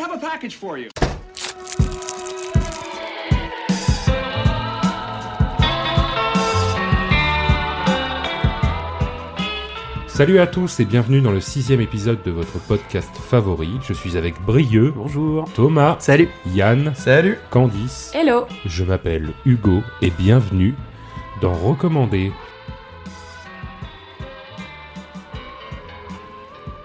have a package for you. Salut à tous et bienvenue dans le sixième épisode de votre podcast favori. Je suis avec Brieux, Bonjour. Thomas, Salut. Yann, Salut Candice. Hello Je m'appelle Hugo et bienvenue dans Recommander.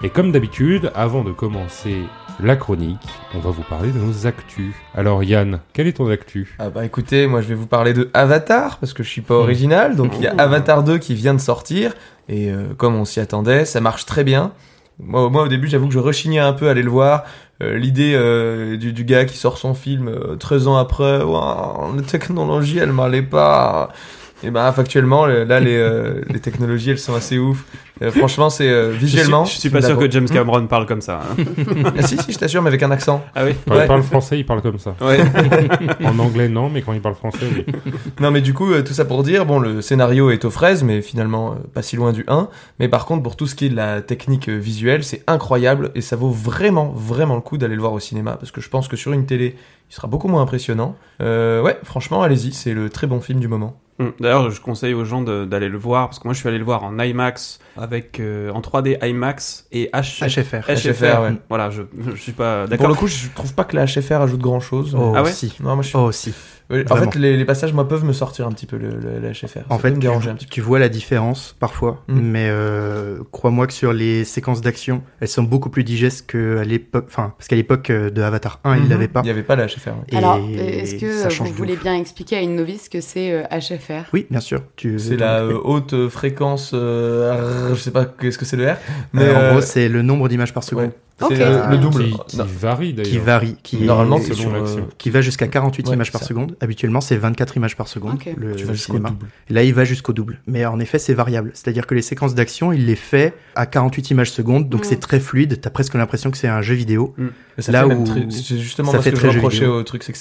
Et comme d'habitude, avant de commencer la chronique, on va vous parler de nos actus. Alors Yann, quel est ton actu? Ah bah écoutez, moi je vais vous parler de Avatar, parce que je suis pas original, donc il y a Avatar 2 qui vient de sortir, et euh, comme on s'y attendait, ça marche très bien. Moi, moi au début j'avoue que je rechignais un peu à aller le voir, Euh, l'idée euh, du, du gars qui sort son film euh, 13 ans après, Ouah, la technologie elle m'allait pas... Et ben factuellement, le- là les, euh, les technologies elles sont assez ouf. Euh, franchement c'est euh, visuellement... Je suis, je suis pas sûr que James Cameron parle comme ça. hein. Ah, si si je t'assure mais avec un accent. ah oui Quand Ouais. il parle français, il parle comme ça. Ouais. En anglais, non, mais quand il parle français, oui. Non mais du coup euh, tout ça pour dire bon le scénario est aux fraises mais finalement euh, pas si loin du 1 mais par contre pour tout ce qui est de la technique euh, visuelle c'est incroyable et ça vaut vraiment vraiment le coup d'aller le voir au cinéma parce que je pense que sur une télé il sera beaucoup moins impressionnant euh, ouais franchement allez-y c'est le très bon film du moment D'ailleurs, je conseille aux gens d'aller le voir parce que moi, je suis allé le voir en IMAX avec euh, en 3D IMAX et H HFR. HFR, ouais. Voilà, je, je suis pas pour d'accord. le coup je trouve pas que la HFR ajoute grand chose Oh, Ah ouais si. non moi je suis... Oh, si. En vraiment. fait les, les passages moi peuvent me sortir un petit peu le, HFR En Ça fait, me tu, déranger un petit peu tu vois la différence parfois, Mm. mais euh, crois-moi que sur les séquences d'action, elles sont beaucoup plus digestes qu'à l'époque. Enfin, parce qu'à l'époque euh, de Avatar 1, ils Mhm. l'avaient pas. il y avait pas la HFR ouais. Et Alors, euh, est-ce que vous voulez bien expliquer à une novice que c'est euh, HFR Oui, bien sûr. Tu c'est la euh, haute fréquence euh, je sais pas qu'est-ce que c'est le R? Mais Euh, euh, En gros, c'est le nombre d'images par seconde Ouais. Ok. C'est le, le double. Qui, varie d'ailleurs. qui varie, qui Normalement, est- c'est selon sur, l'action. euh, qui va jusqu'à 48 Ouais, images par ça. seconde. Habituellement, c'est 24 images par seconde. Le, tu vas cinéma. là, il va jusqu'au double. Mais en effet, c'est variable. C'est-à-dire que les séquences d'action, il les fait à 48 images secondes, donc Mm. c'est très fluide. T'as presque l'impression que c'est un jeu vidéo. Ça Là où très- c'est justement ça parce fait que je très reprochais vidéo. au truc, c'est que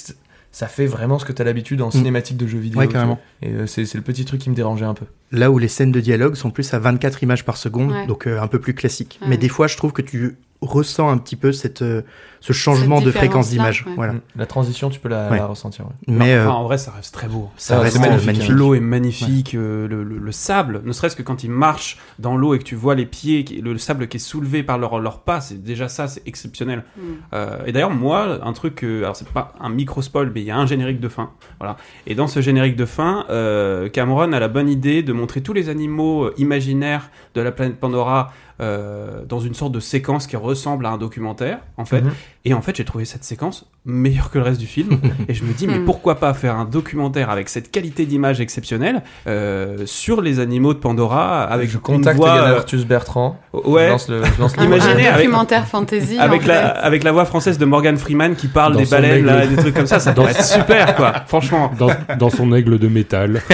ça fait vraiment ce que t'as l'habitude en cinématique de jeux vidéo. Ouais, carrément. Et euh, c'est c'est le petit truc qui me dérangeait un peu. Là où les scènes de dialogue sont plus à 24 images par seconde, Ouais. donc euh, un peu plus classique. Ouais. Mais des fois, je trouve que tu ressens un petit peu cette, euh, ce changement de fréquence d'image. ouais. Voilà. Mm. La transition, tu peux la, Ouais. la ressentir. ouais. Mais euh, en vrai, ça reste très beau. ça Ah, reste magnifique, magnifique. L'eau est magnifique, euh, le, le- le sable, ne serait-ce que quand ils marchent dans l'eau et que tu vois les pieds, le sable qui est soulevé par leurs leur pas, c'est déjà ça, c'est exceptionnel. Mm. Euh, et d'ailleurs, moi, un truc, euh, alors c'est pas un micro spoil, mais il y a un générique de fin, voilà. Et dans ce générique de fin, euh, Cameron a la bonne idée de montrer tous les animaux imaginaires de la planète Pandora euh, dans une sorte de séquence qui ressemble à un documentaire, en fait. Mhm. Et en fait, j'ai trouvé cette séquence meilleure que le reste du film. et je me dis, mais Hmm. pourquoi pas faire un documentaire avec cette qualité d'image exceptionnelle euh, sur les animaux de Pandora avec je contacte voix, euh, Arthus Bertrand. ouais. Je lance le, je lance le- Imaginez un avec- documentaire fantasy avec en la, fait. avec la voix française de Morgan Freeman qui parle Dans des baleines là, des trucs comme ça, ça doit être super quoi, franchement. Dans, dans son aigle de métal.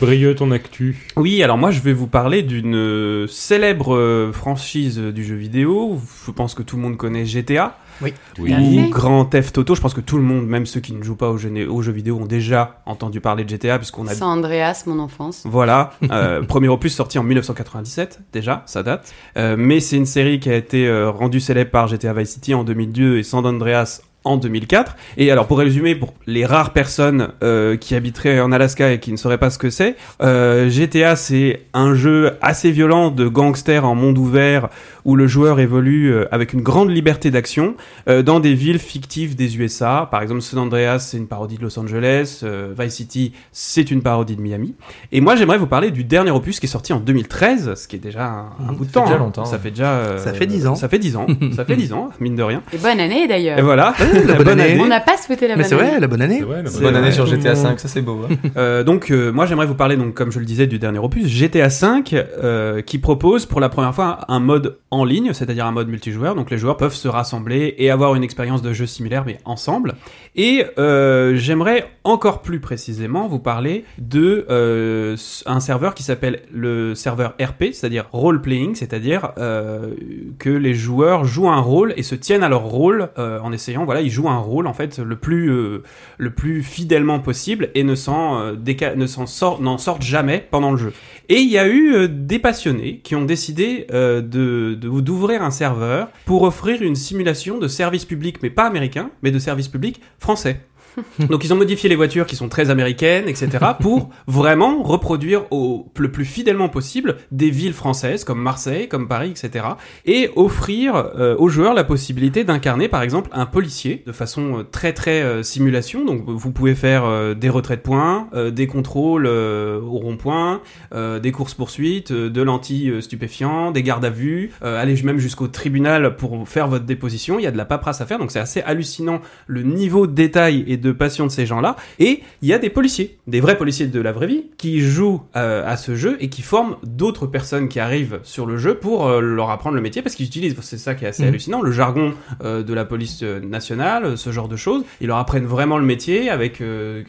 Brieux, ton actu. Oui, alors moi je vais vous parler d'une euh, célèbre euh, franchise du jeu vidéo. Je pense que tout le monde connaît GTA. Oui. Tout à ou fait. Grand Theft Auto. Je pense que tout le monde, même ceux qui ne jouent pas aux jeux, aux jeux vidéo, ont déjà entendu parler de GTA puisqu'on a San Andreas, mon enfance. Voilà, euh, premier opus sorti en 1997, déjà, ça date. Euh, mais c'est une série qui a été euh, rendue célèbre par GTA Vice City en 2002 et San Andreas en 2004. Et alors, pour résumer, pour les rares personnes euh, qui habiteraient en Alaska et qui ne sauraient pas ce que c'est, euh, GTA, c'est un jeu assez violent de gangsters en monde ouvert où le joueur évolue euh, avec une grande liberté d'action euh, dans des villes fictives des USA. Par exemple, San Andreas, c'est une parodie de Los Angeles. euh, Vice City, c'est une parodie de Miami. Et moi, j'aimerais vous parler du dernier opus qui est sorti en 2013, ce qui est déjà un, un Mhm, bout de ça fait temps. déjà hein. longtemps, Ça ouais. fait déjà. euh, Ça fait 10 ans. Ça fait 10 ans. ça fait 10 ans, mine de rien. Et bonne année d'ailleurs. Et voilà. la bonne année. On n'a pas souhaité la Mais bonne c'est année. vrai, la bonne année. C'est vrai, la Bonne année vrai, sur tout le GTA. 5, ça c'est beau. hein. Euh, donc, euh, moi, j'aimerais vous parler, donc, comme je le disais, du dernier opus, GTA V, euh, qui propose pour la première fois un mode en ligne, c'est-à-dire un mode multijoueur. Donc, les joueurs peuvent se rassembler et avoir une expérience de jeu similaire, mais ensemble. Et euh, j'aimerais encore plus précisément vous parler de euh, un serveur qui s'appelle le serveur RP, c'est-à-dire role playing, c'est-à-dire euh, que les joueurs jouent un rôle et se tiennent à leur rôle en essayant, voilà, il joue un rôle en fait le plus le plus fidèlement possible et ne s'en sortent jamais pendant le jeu. Et il y a eu euh, des passionnés qui ont décidé euh, de d'ouvrir un serveur pour offrir une simulation de service public, mais pas américain, mais de service public français. Donc ils ont modifié les voitures qui sont très américaines, etc. pour vraiment reproduire au le plus fidèlement possible des villes françaises comme Marseille, comme Paris, etc. Et offrir euh, aux joueurs la possibilité d'incarner par exemple un policier de façon euh, très très euh, simulation. Donc vous pouvez faire des retraits de points, des contrôles au rond-point, des courses poursuites, euh, de l'anti-stupéfiant, des gardes à vue, aller même jusqu'au tribunal pour faire votre déposition. Il y a de la paperasse à faire, donc c'est assez hallucinant le niveau de détail et de passion de ces gens-là. Et il y a des policiers, des vrais policiers de la vraie vie, qui jouent euh, à ce jeu et qui forment d'autres personnes qui arrivent sur le jeu pour euh, leur apprendre le métier parce qu'ils utilisent, c'est ça qui est assez Mhm. hallucinant, le jargon euh, de la police nationale, ce genre de choses. Ils leur apprennent vraiment le métier avec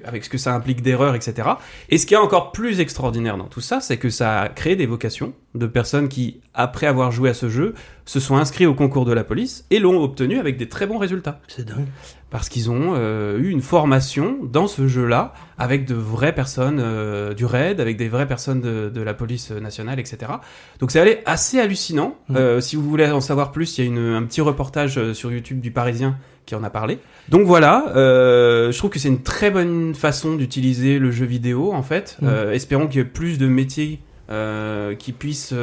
avec ce que ça implique d'erreurs, etc. Et ce qui est encore plus extraordinaire dans tout ça, c'est que ça a créé des vocations de personnes qui, après avoir joué à ce jeu, se sont inscrits au concours de la police et l'ont obtenu avec des très bons résultats C'est dingue. Parce qu'ils ont euh, eu une formation dans ce jeu-là avec de vraies personnes euh, du RAID, avec des vraies personnes de, de la police nationale, etc. Donc c'est allé assez hallucinant. Mm. Euh, si vous voulez en savoir plus, il y a une, un petit reportage sur YouTube du Parisien qui en a parlé. Donc voilà, je trouve que c'est une très bonne façon d'utiliser le jeu vidéo en fait. Mm. Euh, espérons qu'il y ait plus de métiers qui puissent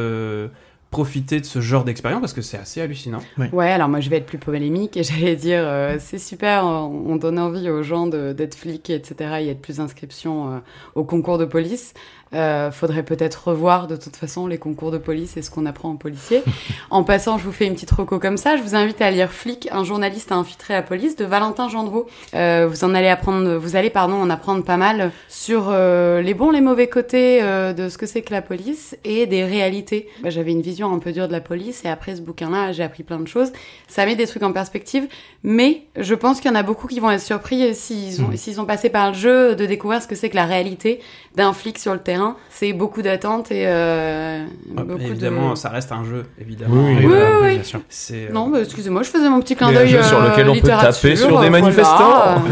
profiter de ce genre d'expérience parce que c'est assez hallucinant. Ouais, alors moi je vais être plus polémique et j'allais dire euh, c'est super, on on donne envie aux gens de- d'être flics, etc. Il y a de plus d'inscriptions euh, au concours de police. Euh, faudrait peut-être revoir de toute façon les concours de police et ce qu'on apprend en policier. en passant, je vous fais une petite reco comme ça. Je vous invite à lire Flic, un journaliste à infiltrer la police de Valentin Gendreau. Euh, vous en allez apprendre, vous allez pardon en apprendre pas mal sur euh, les bons, les mauvais côtés euh, de ce que c'est que la police et des réalités. Bah, J'avais une vision un peu dure de la police et après ce bouquin-là, j'ai appris plein de choses. Ça met des trucs en perspective, mais je pense qu'il y en a beaucoup qui vont être surpris s'ils ont, Mhm. s'ils ont passé par le jeu de découvrir ce que c'est que la réalité d'un flic sur le terrain. C'est beaucoup d'attentes et euh, Ouais, beaucoup évidemment, de... ça reste un jeu, évidemment. Oui, oui, Et oui, voilà, oui. bien sûr. C'est, euh, Non, bah, excusez-moi, je faisais mon petit clin Mais un d'œil. jeu sur euh, lequel on peut taper sur des voilà. manifestants.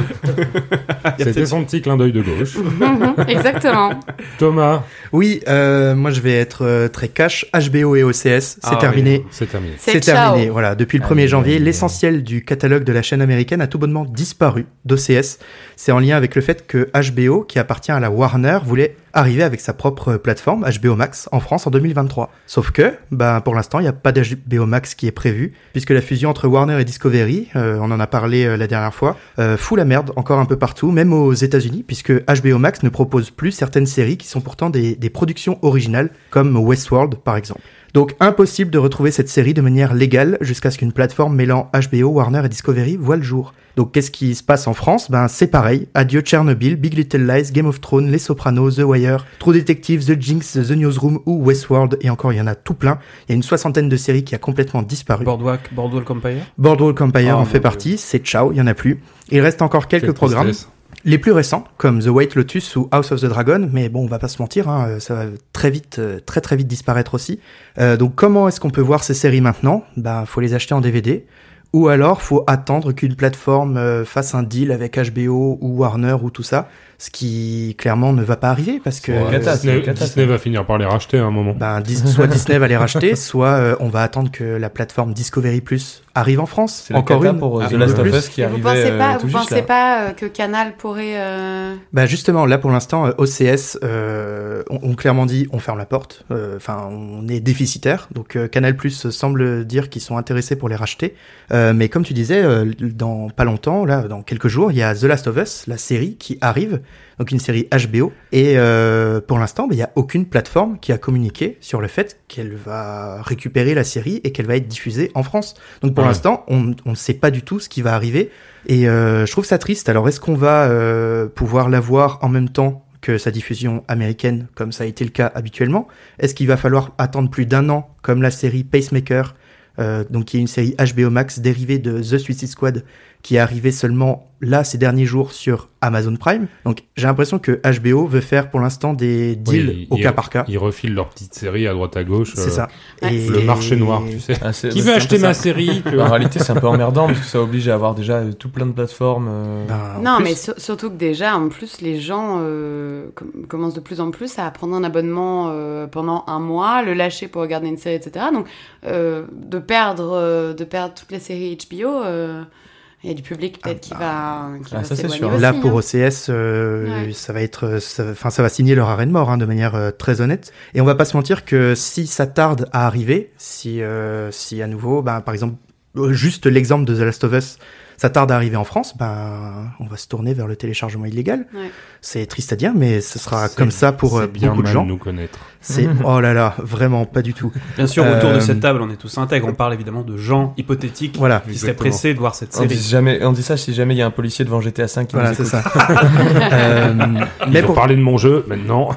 C'était son petit clin d'œil de gauche. Mhm, Exactement. Thomas, Oui, euh, moi je vais être très cash. HBO et OCS, c'est Ah, terminé. oui, c'est terminé. C'est terminé. Voilà, depuis le Aïe, 1er aïe, janvier, l'essentiel du catalogue de la chaîne américaine a tout bonnement disparu d'OCS. C'est en lien avec le fait que HBO, qui appartient à la Warner, voulait arriver avec sa propre plateforme HBO Max en France en 2023. Sauf que, bah, pour l'instant, il n'y a pas d'HBO Max qui est prévu, puisque la fusion entre Warner et Discovery, euh, on en a parlé euh, la dernière fois, euh, fout la merde encore un peu partout, même aux États-Unis, puisque HBO Max ne propose plus certaines séries qui sont pourtant des productions originales, comme Westworld par exemple. Donc impossible de retrouver cette série de manière légale jusqu'à ce qu'une plateforme mêlant HBO, Warner et Discovery voit le jour. Donc qu'est-ce qui se passe en France? Ben c'est pareil. Adieu Chernobyl, Big Little Lies, Game of Thrones, Les Sopranos, The Wire, True Detective, The Jinx, The Newsroom ou Westworld et encore il y en a tout plein. Il y a une soixantaine de séries qui a complètement disparu. Boardwalk, Boardwalk Empire. Boardwalk Empire Oh, en fait Dieu. partie, c'est ciao, il y en a plus. Il reste encore quelques Quelle programmes. tristesse. Les plus récents, comme The White Lotus ou House of the Dragon, mais bon, on va pas se mentir, hein, euh, ça va très vite, euh, très très vite disparaître aussi. Euh, donc comment est-ce qu'on peut voir ces séries maintenant? Ben, faut les acheter en DVD. Ou alors, faut attendre qu'une plateforme fasse un deal avec HBO ou Warner ou tout ça, ce qui clairement ne va pas arriver parce que Ouais, euh, cata, Disney, cata, va finir par les racheter à un moment. ben, Dis- soit Disney va les racheter, soit euh, on va attendre que la plateforme Discovery Plus arrive en France. C'est Encore une. pour euh, The une Last of plus. Us qui Et vous pensez euh, pas, tout vous pensez pas que Canal pourrait. euh, Bah justement, là pour l'instant, OCS euh, ont, ont clairement dit on ferme la porte. Euh, Enfin, on est déficitaire. Donc euh, Canal Plus semble dire qu'ils sont intéressés pour les racheter. Euh, mais comme tu disais, euh, dans pas longtemps, là, dans quelques jours, il y a The Last of Us, la série qui arrive. Donc une série HBO. Et euh, pour l'instant, bah, il y a aucune plateforme qui a communiqué sur le fait qu'elle va récupérer la série et qu'elle va être diffusée en France. Donc pour Ouais. l'instant, on ne sait pas du tout ce qui va arriver. Et euh, je trouve ça triste. Alors, est-ce qu'on va euh, pouvoir la voir en même temps que sa diffusion américaine, comme ça a été le cas habituellement? Est-ce qu'il va falloir attendre plus d'un an, comme la série Pacemaker, donc qui est une série HBO Max dérivée de The Suicide Squad, qui est arrivée seulement là ces derniers jours sur Amazon Prime. Donc j'ai l'impression que HBO veut faire pour l'instant des deals Oui, au cas par cas. Ils refilent leurs petites séries à droite à gauche. C'est euh, ça. Ouais. Le marché noir, tu sais. Ah, Qui veut acheter ma série En réalité, c'est un peu emmerdant parce que ça oblige à avoir déjà euh, tout plein de plateformes. euh, Ben, en Non, plus- mais sur- surtout que déjà, en plus, les gens euh, com- commencent de plus en plus à prendre un abonnement euh, pendant un mois, le lâcher pour regarder une série, etc. Donc, euh, de perdre, euh, de perdre toutes les séries HBO, euh, il y a du public peut-être qui va, qui Ah, va ça, c'est s'éloigner sûr. aussi, Là, hein. pour OCS, euh, Ouais. ça va être, euh, ça- enfin, ça va signer leur arrêt de mort, hein, de manière euh, très honnête. Et on va pas se mentir que si ça tarde à arriver, si, euh, si à nouveau, ben, par exemple, euh, juste l'exemple de The Last of Us, ça tarde à arriver en France, ben, on va se tourner vers le téléchargement illégal. Ouais. C'est triste à dire, mais ce sera comme ça pour euh, beaucoup de mal gens. nous connaître. C'est, oh là là, vraiment pas du tout. Bien sûr, autour Euh, de cette table, on est tous intègres. On parle évidemment de gens hypothétiques Voilà. qui seraient Exactement. pressés de voir cette On dit, série. jamais, on dit ça si jamais il y a un policier devant GTA 5 qui Voilà, nous écoute. ça. Euh, Ils mais ont pour, parlé de mon jeu, maintenant.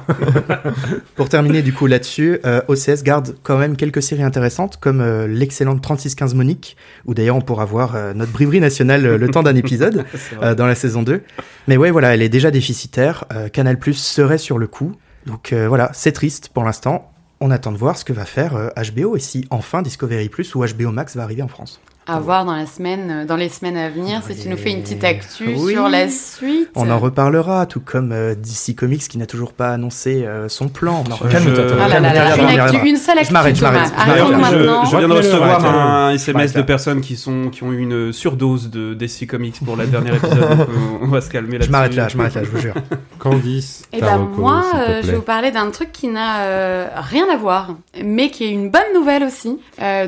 Pour terminer du coup là-dessus, euh, OCS garde quand même quelques séries intéressantes comme euh, l'excellente 3615 Monique, où d'ailleurs on pourra voir euh, notre briberie nationale euh, le temps d'un épisode euh, dans la saison 2. Mais ouais, voilà, elle est déjà déficitaire. Euh, Canal Plus serait sur le coup. Donc euh, voilà, c'est triste pour l'instant. On attend de voir ce que va faire euh, HBO et si enfin Discovery Plus ou HBO Max va arriver en France. À voir dans la semaine, euh, dans les semaines à venir, si tu nous fais une petite actu Oui. sur la suite. On en reparlera, tout comme euh, DC Comics qui n'a toujours pas annoncé euh, son plan. On en Calme-toi, Je-. Ah là là là, une, actu, une seule actu, Je m'arrête, je m'arrête, je viens de recevoir un. SMS de personnes qui sont qui ont eu une surdose de DC Comics pour la dernière épisode. on va se calmer là-dessus. Je m'arrête là, je m'arrête là, je vous jure. Candice, Eh ta ben moi, je vais vous parler d'un truc qui n'a rien à voir, mais qui est une bonne nouvelle aussi.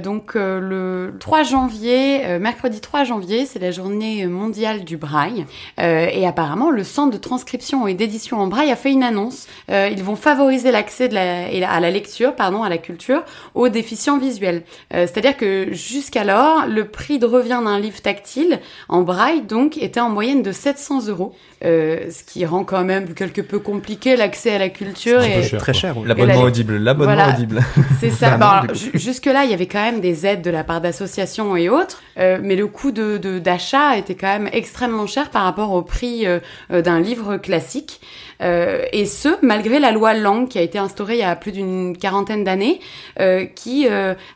Donc le 3 janvier, euh, mercredi 3 janvier, c'est la journée mondiale du braille. Euh, et apparemment, le centre de transcription et d'édition en braille a fait une annonce. Euh, ils vont favoriser l'accès la, à la lecture, pardon, à la culture, aux déficients visuels. Euh, C'est-à-dire que jusqu'alors, le prix de revient d'un livre tactile en braille, donc, était en moyenne de 700 euros. Euh, ce qui rend quand même quelque peu compliqué l'accès à la culture. Et cher. Très cher. L'abonnement la- audible, l'abonnement Voilà. audible. c'est ça. Bah, Bon, Jusque-là, il y avait quand même des aides de la part d'associations et autres, euh, mais le coût d'achat était quand même extrêmement cher par rapport au prix euh, euh, d'un livre classique. Euh, et ce, malgré la loi Langue qui a été instaurée il y a plus d'une quarantaine d'années, euh, qui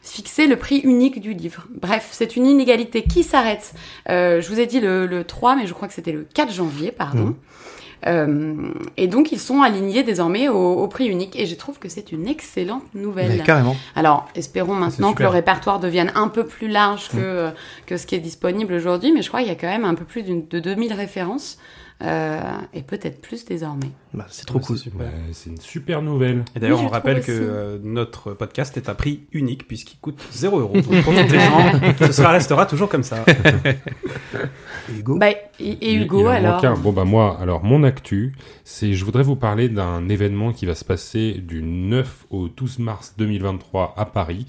fixait le prix unique du livre. Bref, c'est une inégalité qui s'arrête. Je vous ai dit le, le 3, mais je crois que c'était le 4 janvier, pardon. Mhm. Euh, et donc ils sont alignés désormais au, au prix unique et je trouve que c'est une excellente nouvelle. Mais carrément. Alors, espérons maintenant que le répertoire devienne un peu plus large que, euh, que ce qui est disponible aujourd'hui, mais je crois qu'il y a quand même un peu plus de 2000 références, et peut-être plus désormais. Bah, c'est trop Ouais, cool. c'est une super nouvelle. Et d'ailleurs, Oui, on rappelle que aussi. euh, notre podcast est à prix unique puisqu'il coûte 0 euros. Donc profitez-en, ce sera, restera toujours comme ça. Hugo. Bah, et, et Hugo, il en alors. Bon bah moi, alors mon actu, c'est je voudrais vous parler d'un événement qui va se passer du 9 au 12 mars 2023 à Paris.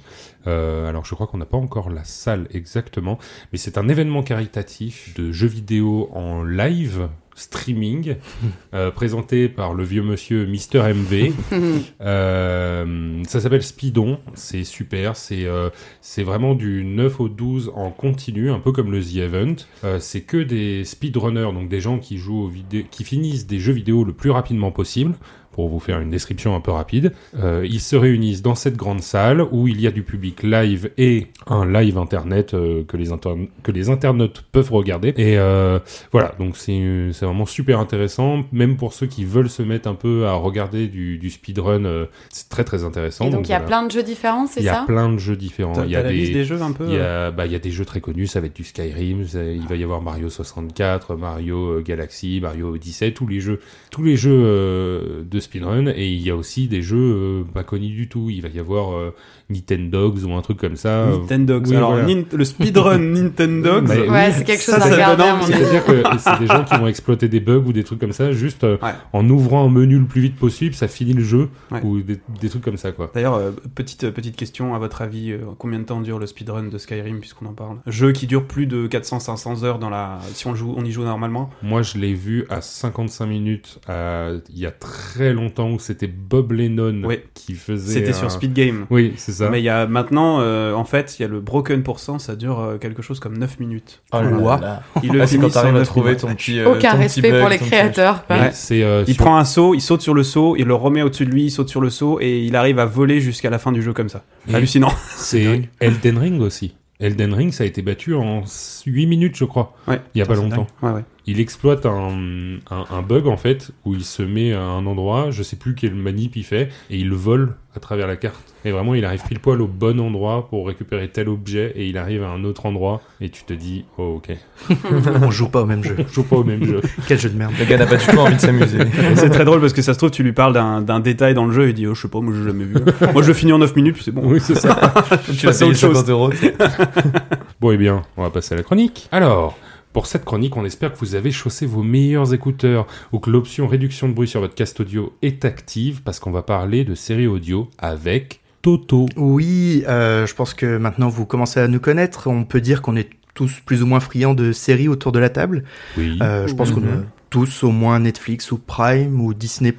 Euh, alors je crois qu'on n'a pas encore la salle exactement, mais c'est un événement caritatif de jeux vidéo en live streaming euh, présenté par le vieux monsieur Mister MV. Euh, ça s'appelle Speedon, c'est super, c'est euh, c'est vraiment du 9 au 12 en continu, un peu comme le The Event. C'est que des speedrunners, donc des gens qui jouent aux qui finissent des jeux vidéo le plus rapidement possible. Pour vous faire une description un peu rapide, Euh, ils se réunissent dans cette grande salle où il y a du public live et un live internet euh, que les interne- que les internautes peuvent regarder. Et euh, voilà, donc c'est c'est vraiment super intéressant, même pour ceux qui veulent se mettre un peu à regarder du, du speedrun, euh, c'est très très intéressant. Et donc il y a voilà. plein de jeux différents, c'est Il y a ça? plein de jeux différents. Il y a liste des, des jeux un peu il y euh, a, bah, il y a des jeux très connus, ça va être du Skyrim, ça- il va y avoir Mario 64, Mario euh, Galaxy, Mario Odyssey, tous les jeux, tous les jeux euh, de speedrun, et il y a aussi des jeux euh, pas connus du tout. Il va y avoir euh, Nintendogs ou un truc comme ça. Nintendogs. oui, Alors, voilà. Nin- le speedrun Nintendogs. Mais- Ouais, oui, c'est quelque chose ça à regarder. donne à mon envie. avis. C'est-à-dire que c'est des gens qui vont exploiter des bugs ou des trucs comme ça, juste euh, Ouais. en ouvrant un menu le plus vite possible, ça finit le jeu, Ouais. ou des, des trucs comme ça, quoi. D'ailleurs, euh, petite, euh, petite question, à votre avis, euh, combien de temps dure le speedrun de Skyrim, puisqu'on en parle? Jeu qui dure plus de 400-500 heures dans la... si on, joue, on y joue normalement? Moi, je l'ai vu à 55 minutes il y a très très longtemps où c'était Bob Lennon Oui. qui faisait. C'était un- sur Speed Game. Oui, c'est ça. Mais il y a maintenant, euh, en fait, il y a le broken pourcent, ça dure euh, quelque chose comme 9 minutes. Oh là Ouah. là. Il le Ah, c'est finit quand t'arrives en à trouver ton petit. euh, Aucun ton petit respect bug, pour les ton petit- créateurs. quoi. Oui, Ouais. c'est. euh, Il sur- prend un saut, il saute sur le saut, il le remet au-dessus de lui, il saute sur le saut et il arrive à voler jusqu'à la fin du jeu comme ça. Et Hallucinant. C'est Elden Ring aussi. Elden Ring, ça a été battu en 8 minutes, je crois. Ouais. Il y a pas c'est longtemps. Ouais, ouais. Il exploite un, un, un bug en fait où il se met à un endroit, je sais plus quel manip il fait, et il le vole à travers la carte. Et vraiment, il arrive pile poil au bon endroit pour récupérer tel objet, et il arrive à un autre endroit, et tu te dis, oh ok, On joue pas au même jeu. on joue pas au même jeu. Quel jeu de merde. Le gars n'a pas du tout envie de s'amuser. Et c'est très drôle parce que ça se trouve, tu lui parles d'un d'un détail dans le jeu et il dit, oh, je sais pas, moi j'ai jamais vu. moi je le finis en 9 minutes, puis c'est bon. Oui, c'est ça. tu vas passer à autre chose. 50 euros. Bon, eh bien, on va passer à la chronique. Alors, pour cette chronique, on espère que vous avez chaussé vos meilleurs écouteurs ou que l'option réduction de bruit sur votre cast audio est active parce qu'on va parler de série audio avec Toto. Oui, euh, je pense que maintenant vous commencez à nous connaître. On peut dire qu'on est tous plus ou moins friands de séries autour de la table. Oui. Euh, je pense qu'on Mhm. a tous au moins Netflix ou Prime ou Disney+.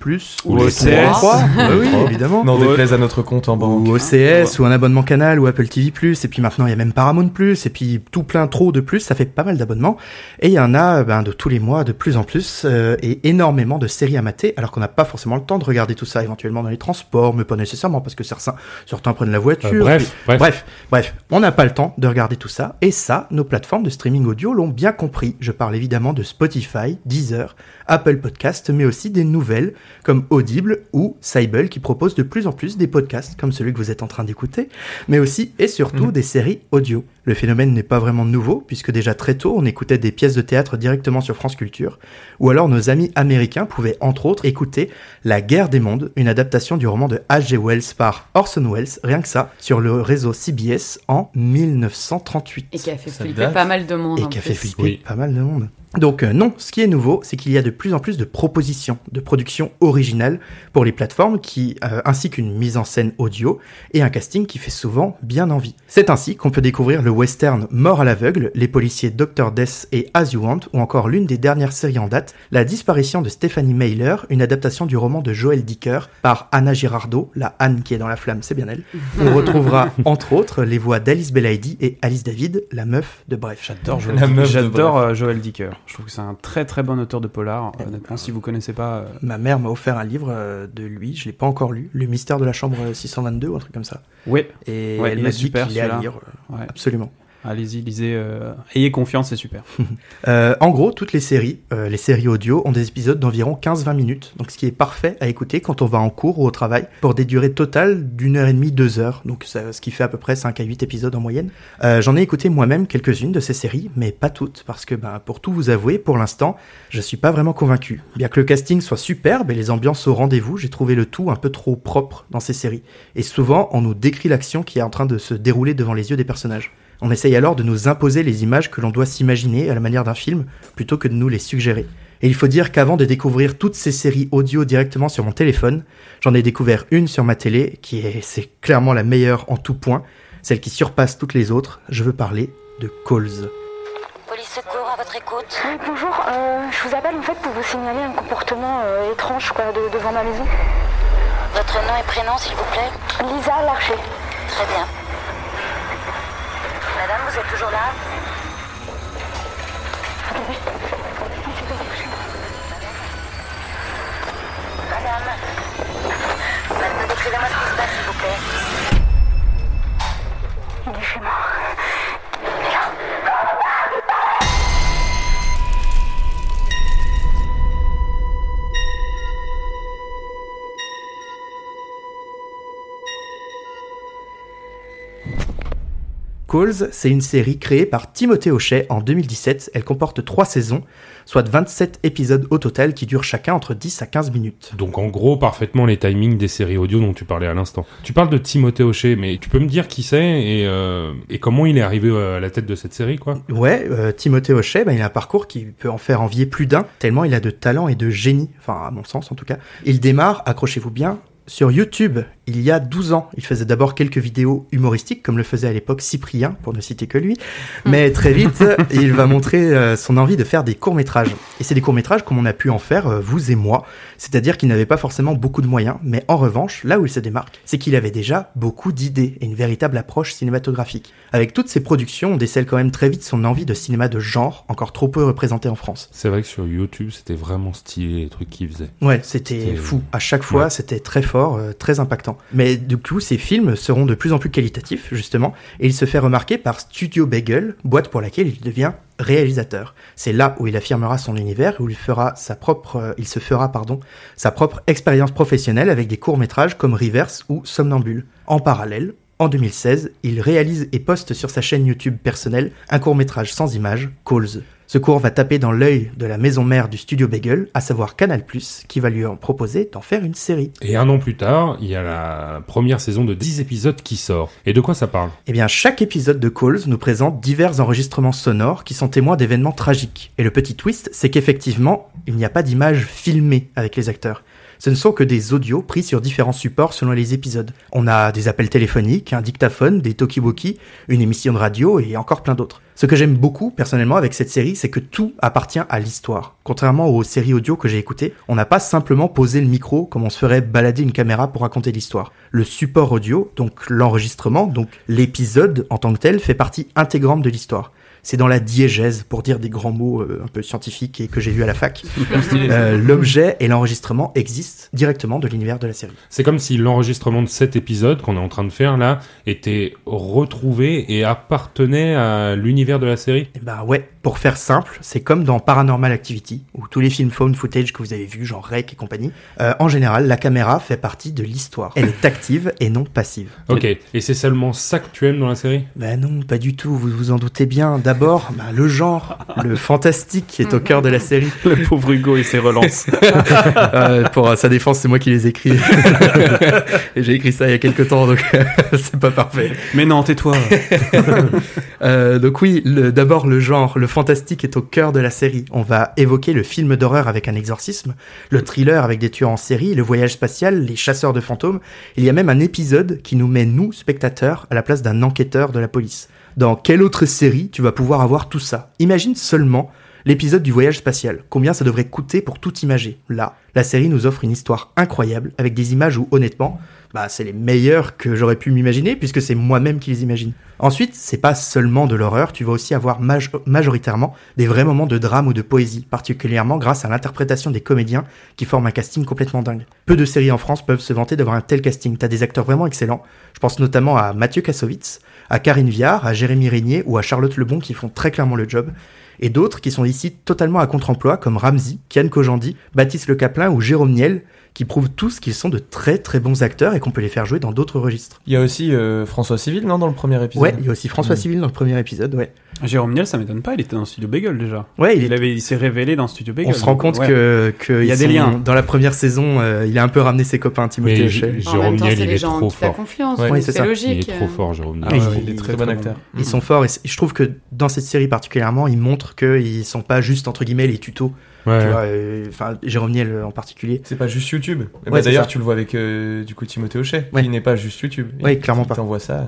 Ou les OCS. Bah oui, évidemment. Non, Ouais. déplaise à notre compte en banque. ou OCS ou un abonnement canal ou Apple TV+, et puis maintenant il y a même Paramount+, et puis tout plein trop de plus, ça fait pas mal d'abonnements, et il y en a ben, de tous les mois de plus en plus, euh, et énormément de séries à mater, alors qu'on n'a pas forcément le temps de regarder tout ça éventuellement dans les transports, mais pas nécessairement, parce que certains, certains prennent la voiture. Euh, bref, bref. Bref, bref, on n'a pas le temps de regarder tout ça, et ça, nos plateformes de streaming audio l'ont bien compris. Je parle évidemment de Spotify, Deezer, Apple Podcast, mais aussi des nouvelles comme Audible ou Sybil qui proposent de plus en plus des podcasts comme celui que vous êtes en train d'écouter, mais aussi et surtout Mhm. des séries audio. Le phénomène n'est pas vraiment nouveau puisque déjà très tôt on écoutait des pièces de théâtre directement sur France Culture, ou alors nos amis américains pouvaient entre autres écouter La guerre des mondes, une adaptation du roman de H.G. Wells par Orson Welles, rien que ça, sur le réseau CBS en 1938 Et qui a fait Ça flipper date. pas mal de monde. et qui a fait flipper Oui. pas mal de monde. Donc euh, non, ce qui est nouveau, c'est qu'il y a de plus en plus de propositions de production originale pour les plateformes, qui euh, ainsi qu'une mise en scène audio et un casting qui fait souvent bien envie. C'est ainsi qu'on peut découvrir le western Mort à l'aveugle, les policiers Dr Death et As You Want, ou encore l'une des dernières séries en date, La disparition de Stephanie Mailer, une adaptation du roman de Joël Dicker par Anna Girardot, la Anne qui est dans la flamme, c'est bien elle. On retrouvera entre autres les voix d'Alice Belaïdi et Alice David, la meuf de Bref. J'adore Joël, La Dicker. meuf de J'adore Bref. euh, Joël Dicker. Je trouve que c'est un très très bon auteur de polar. Honnêtement, si vous connaissez pas, euh, Ma mère m'a offert un livre euh, de lui, je l'ai pas encore lu, Le mystère de la chambre 622 ou un truc comme ça. ouais, Et Ouais, elle il m'a dit super, qu'il est à lire, euh, ouais. absolument. Allez-y, lisez. euh, Ayez confiance, c'est super. Euh, en gros, toutes les séries, euh, les séries audio, ont des épisodes d'environ 15-20 minutes, donc ce qui est parfait à écouter quand on va en cours ou au travail, pour des durées totales d'une heure et demie, deux heures, donc ce qui fait à peu près 5 à 8 épisodes en moyenne. J'en ai écouté moi-même quelques-unes de ces séries, mais pas toutes, parce que ben, pour tout vous avouer, pour l'instant, je suis pas vraiment convaincu. Bien que le casting soit superbe et les ambiances au rendez-vous, j'ai trouvé le tout un peu trop propre dans ces séries. Et souvent, on nous décrit l'action qui est en train de se dérouler devant les yeux des personnages. On essaye alors de nous imposer les images que l'on doit s'imaginer à la manière d'un film, plutôt que de nous les suggérer. Et il faut dire qu'avant de découvrir toutes ces séries audio directement sur mon téléphone, j'en ai découvert une sur ma télé, qui est, c'est clairement la meilleure en tout point, celle qui surpasse toutes les autres, je veux parler de Calls. Police secours, à votre écoute. Oui, bonjour. Euh, je vous appelle en fait pour vous signaler un comportement euh, étrange quoi, de- devant ma maison. Votre nom et prénom, s'il vous plaît? Lisa Larcher. Très bien. Madame, vous êtes toujours là Madame Madame, décrivez-moi ce qui se passe, s'il vous plaît. Il est chez moi. Calls, c'est une série créée par Timothée Hochet en 2017. Elle comporte trois saisons, soit 27 épisodes au total qui durent chacun entre 10 à 15 minutes. Donc en gros, parfaitement les timings des séries audio dont tu parlais à l'instant. Tu parles de Timothée Hochet, mais tu peux me dire qui c'est et, euh, et comment il est arrivé euh, à la tête de cette série, quoi? Ouais, euh, Timothée Hochet, ben, il a un parcours qui peut en faire envier plus d'un, tellement il a de talent et de génie, enfin à mon sens en tout cas. Il démarre, accrochez-vous bien, sur YouTube. Il y a 12 ans. Il faisait d'abord quelques vidéos humoristiques, comme le faisait à l'époque Cyprien, pour ne citer que lui. Mais très vite, il va montrer euh, son envie de faire des courts-métrages. Et c'est des courts-métrages comme on a pu en faire, euh, vous et moi. C'est-à-dire qu'il n'avait pas forcément beaucoup de moyens, mais en revanche, là où il se démarque, c'est qu'il avait déjà beaucoup d'idées et une véritable approche cinématographique. Avec toutes ces productions, on décèle quand même très vite son envie de cinéma de genre, encore trop peu représenté en France. C'est vrai que sur YouTube, c'était vraiment stylé les trucs qu'il faisait. Ouais, c'était fou. À chaque fois, Ouais. c'était très fort, euh, très impactant. Mais du coup, ces films seront de plus en plus qualitatifs, justement, et il se fait remarquer par Studio Bagel, boîte pour laquelle il devient réalisateur. C'est là où il affirmera son univers, où il fera sa propre, euh, il se fera, pardon, sa propre expérience professionnelle avec des courts-métrages comme Reverse ou Somnambule. En parallèle, en 2016, il réalise et poste sur sa chaîne YouTube personnelle un court-métrage sans images, Calls. Ce court va taper dans l'œil de la maison mère du studio Bagel, à savoir Canal+, qui va lui en proposer d'en faire une série. Et un an plus tard, il y a la première saison de 10 épisodes qui sort. Et de quoi ça parle? Eh bien, chaque épisode de Calls nous présente divers enregistrements sonores qui sont témoins d'événements tragiques. Et le petit twist, c'est qu'effectivement, il n'y a pas d'image filmée avec les acteurs. Ce ne sont que des audios pris sur différents supports selon les épisodes. On a des appels téléphoniques, un dictaphone, des talkie-walkie, une émission de radio et encore plein d'autres. Ce que j'aime beaucoup personnellement avec cette série, c'est que tout appartient à l'histoire. Contrairement aux séries audio que j'ai écoutées, on n'a pas simplement posé le micro comme on se ferait balader une caméra pour raconter l'histoire. Le support audio, donc l'enregistrement, donc l'épisode en tant que tel, fait partie intégrante de l'histoire. C'est dans la diégèse, pour dire des grands mots euh, un peu scientifiques et que j'ai vu à la fac. Euh, L'objet et l'enregistrement existent directement de l'univers de la série. C'est comme si l'enregistrement de cet épisode qu'on est en train de faire là était retrouvé et appartenait à l'univers de la série. Et bah ouais, pour faire simple, c'est comme dans Paranormal Activity, ou tous les films phone footage que vous avez vus, genre Rec et compagnie. Euh, en général, la caméra fait partie de l'histoire. Elle est active et non passive. Ok, et c'est seulement ça que tu aimes dans la série? Ben non, pas du tout, vous vous en doutez bien. D'abord, bah, le genre, le fantastique qui est au cœur de la série. Le pauvre Hugo et ses relances. Euh, pour sa défense, c'est moi qui les écris. et j'ai écrit ça il y a quelques temps, donc c'est pas parfait. Mais non, tais-toi. Euh, donc oui, d'abord le genre, le fantastique est au cœur de la série. On va évoquer le film d'horreur avec un exorcisme, le thriller avec des tueurs en série, le voyage spatial, les chasseurs de fantômes. Il y a même un épisode qui nous met, nous, spectateurs, à la place d'un enquêteur de la police. Dans quelle autre série tu vas pouvoir avoir tout ça? Imagine seulement l'épisode du voyage spatial. Combien ça devrait coûter pour tout imager? Là, la série nous offre une histoire incroyable, avec des images où, honnêtement, bah, c'est les meilleures que j'aurais pu m'imaginer, puisque c'est moi-même qui les imagine. Ensuite, c'est pas seulement de l'horreur, tu vas aussi avoir maj- majoritairement des vrais moments de drame ou de poésie, particulièrement grâce à l'interprétation des comédiens qui forment un casting complètement dingue. Peu de séries en France peuvent se vanter d'avoir un tel casting, t'as des acteurs vraiment excellents. Je pense notamment à Mathieu Kassovitz, à Karine Viard, à Jérémy Régnier ou à Charlotte Lebon qui font très clairement le job. Et d'autres qui sont ici totalement à contre-emploi, comme Ramsey, Kian Kojandi, Baptiste Le Caplin ou Jérôme Niel, qui prouvent tous qu'ils sont de très très bons acteurs et qu'on peut les faire jouer dans d'autres registres. Il y a aussi euh, François Civil, non, dans le premier épisode? Ouais, il y a aussi François Mm. Civil dans le premier épisode, ouais. Jérôme Niel, ça m'étonne pas, il était dans Studio Bagel déjà. Ouais, il, Il, est- avait, il s'est révélé dans Studio Bagel. on se rend compte Ouais. que, que Il y a des sont- liens. Dans la première saison, euh, il a un peu ramené ses copains Timothée Mais Hochet. Jérôme Niel, il est gens trop fort. confiance, Ouais, c'est c'est ça. Il logique. est trop fort, Jérôme Ah Niel. ouais, Et- il est très, très bon acteur. Ils sont forts et je trouve que dans cette série particulièrement, ils montrent qu'ils sont pas juste entre guillemets les tutos. Ouais. Enfin Jérôme Niel euh, en particulier. C'est pas juste YouTube. Ouais, bah, D'ailleurs, tu le vois avec euh, du coup Timothée Hochet, Ouais. qui n'est pas juste YouTube. Il- clairement pas. t'envoie ça.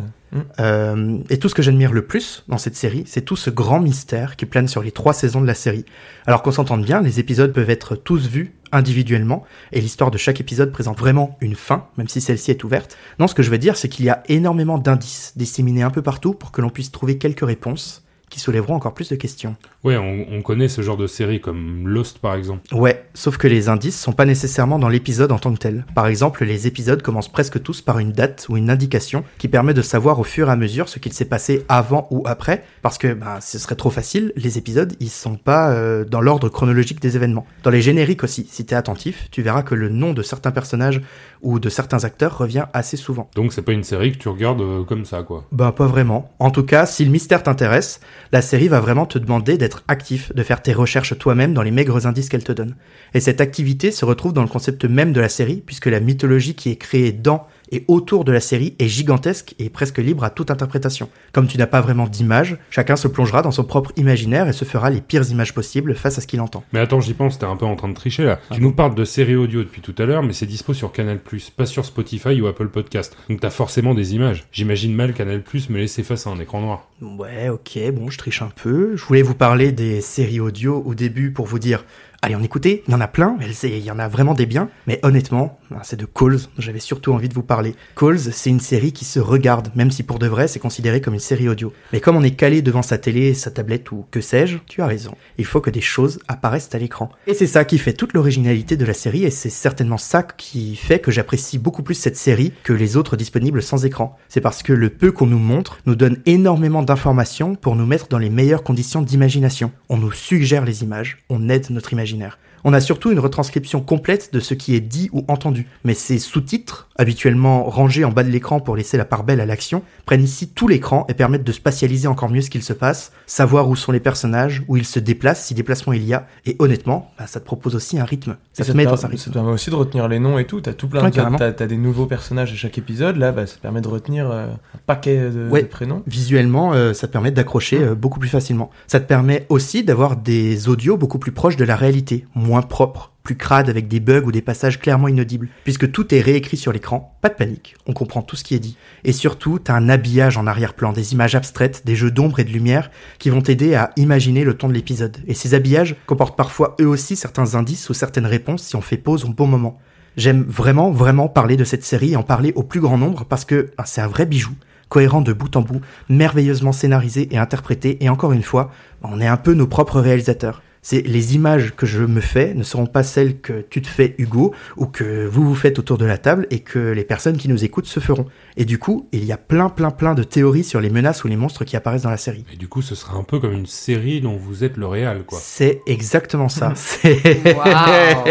Euh, et tout ce que j'admire le plus dans cette série, c'est tout ce grand mystère qui plane sur les trois saisons de la série. Alors qu'on s'entende bien, les épisodes peuvent être tous vus individuellement, et l'histoire de chaque épisode présente vraiment une fin, même si celle-ci est ouverte. Non, ce que je veux dire, c'est qu'il y a énormément d'indices disséminés un peu partout pour que l'on puisse trouver quelques réponses qui soulèveront encore plus de questions. Ouais, on, on connaît ce genre de série comme Lost par exemple. Ouais, sauf que les indices sont pas nécessairement dans l'épisode en tant que tel. Par exemple, les épisodes commencent presque tous par une date ou une indication qui permet de savoir au fur et à mesure ce qu'il s'est passé avant ou après, parce que bah, ce serait trop facile, les épisodes, ils sont pas euh, dans l'ordre chronologique des événements. Dans les génériques aussi, si t'es attentif, tu verras que le nom de certains personnages ou de certains acteurs revient assez souvent. Donc c'est pas une série que tu regardes euh, comme ça quoi. Bah pas vraiment. En tout cas, si le mystère t'intéresse, la série va vraiment te demander d'être actif, de faire tes recherches toi-même dans les maigres indices qu'elle te donne. Et cette activité se retrouve dans le concept même de la série, puisque la mythologie qui est créée dans et autour de la série est gigantesque et presque libre à toute interprétation. Comme tu n'as pas vraiment d'image, chacun se plongera dans son propre imaginaire et se fera les pires images possibles face à ce qu'il entend. Mais attends, j'y pense, t'es un peu en train de tricher là. Tu nous parles de séries audio depuis tout à l'heure, mais c'est dispo sur Canal+, pas sur Spotify ou Apple Podcast. Donc t'as forcément des images. J'imagine mal Canal+, me laisser face à un écran noir. Ouais, ok, bon, je triche un peu. Je voulais vous parler des séries audio au début pour vous dire Allez, on écoutait, il y en a plein, il y en a vraiment des biens. Mais honnêtement, ben, c'est de Calls dont j'avais surtout envie de vous parler. Calls, c'est une série qui se regarde, même si pour de vrai, c'est considéré comme une série audio. Mais comme on est calé devant sa télé, sa tablette ou que sais-je, tu as raison. Il faut que des choses apparaissent à l'écran. Et c'est ça qui fait toute l'originalité de la série, et c'est certainement ça qui fait que j'apprécie beaucoup plus cette série que les autres disponibles sans écran. C'est parce que le peu qu'on nous montre nous donne énormément d'informations pour nous mettre dans les meilleures conditions d'imagination. On nous suggère les images, on aide notre imaginaire. On a surtout une retranscription complète de ce qui est dit ou entendu, mais ces sous-titres, habituellement rangés en bas de l'écran pour laisser la part belle à l'action, prennent ici tout l'écran et permettent de spatialiser encore mieux ce qu'il se passe, savoir où sont les personnages, où ils se déplacent, si déplacement il y a, et honnêtement, bah, ça te propose aussi un rythme. Ça te met dans un rythme. ça te permet aussi de retenir les noms et tout. T'as tout plein Ouais, de t'as, des nouveaux personnages à chaque épisode. Là, bah, ça te permet de retenir euh, un paquet de, Ouais. de prénoms. Visuellement, euh, ça te permet d'accrocher euh, beaucoup plus facilement. Ça te permet aussi d'avoir des audios beaucoup plus proches de la réalité, moins propres, plus crades avec des bugs ou des passages clairement inaudibles. Puisque tout est réécrit sur l'écran, pas de panique, on comprend tout ce qui est dit. Et surtout, t'as un habillage en arrière-plan, des images abstraites, des jeux d'ombre et de lumière qui vont t'aider à imaginer le ton de l'épisode. Et ces habillages comportent parfois eux aussi certains indices ou certaines réponses si on fait pause au bon moment. J'aime vraiment, vraiment parler de cette série et en parler au plus grand nombre parce que ben, c'est un vrai bijou cohérent de bout en bout, merveilleusement scénarisé et interprété, et encore une fois, on est un peu nos propres réalisateurs. C'est les images que je me fais ne seront pas celles que tu te fais Hugo ou que vous vous faites autour de la table et que les personnes qui nous écoutent se feront. Et du coup, il y a plein plein plein de théories sur les menaces ou les monstres qui apparaissent dans la série. Et du coup, ce sera un peu comme une série dont vous êtes le réal, quoi. C'est exactement ça. C'est Waouh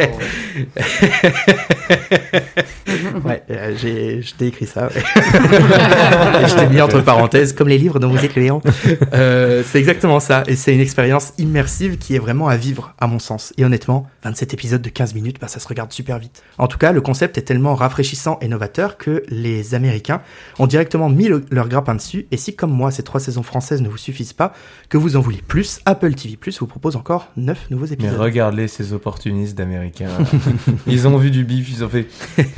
ouais, euh, j'ai, je t'ai écrit ça. ouais. et je t'ai mis entre parenthèses, comme les livres dont vous êtes le héros. Euh, c'est exactement ça. Et c'est une expérience immersive qui est vraiment à vivre, à mon sens. Et honnêtement, 27 épisodes de 15 minutes, bah, ça se regarde super vite. En tout cas, le concept est tellement rafraîchissant et novateur que les Américains ont directement mis le- leur grappin dessus. Et si, comme moi, ces trois saisons françaises ne vous suffisent pas, que vous en voulez plus, Apple TV Plus vous propose encore 9 nouveaux Mais épisodes. regarde-les, ces opportunistes d'américains. ils ont vu du bif, ils ont fait.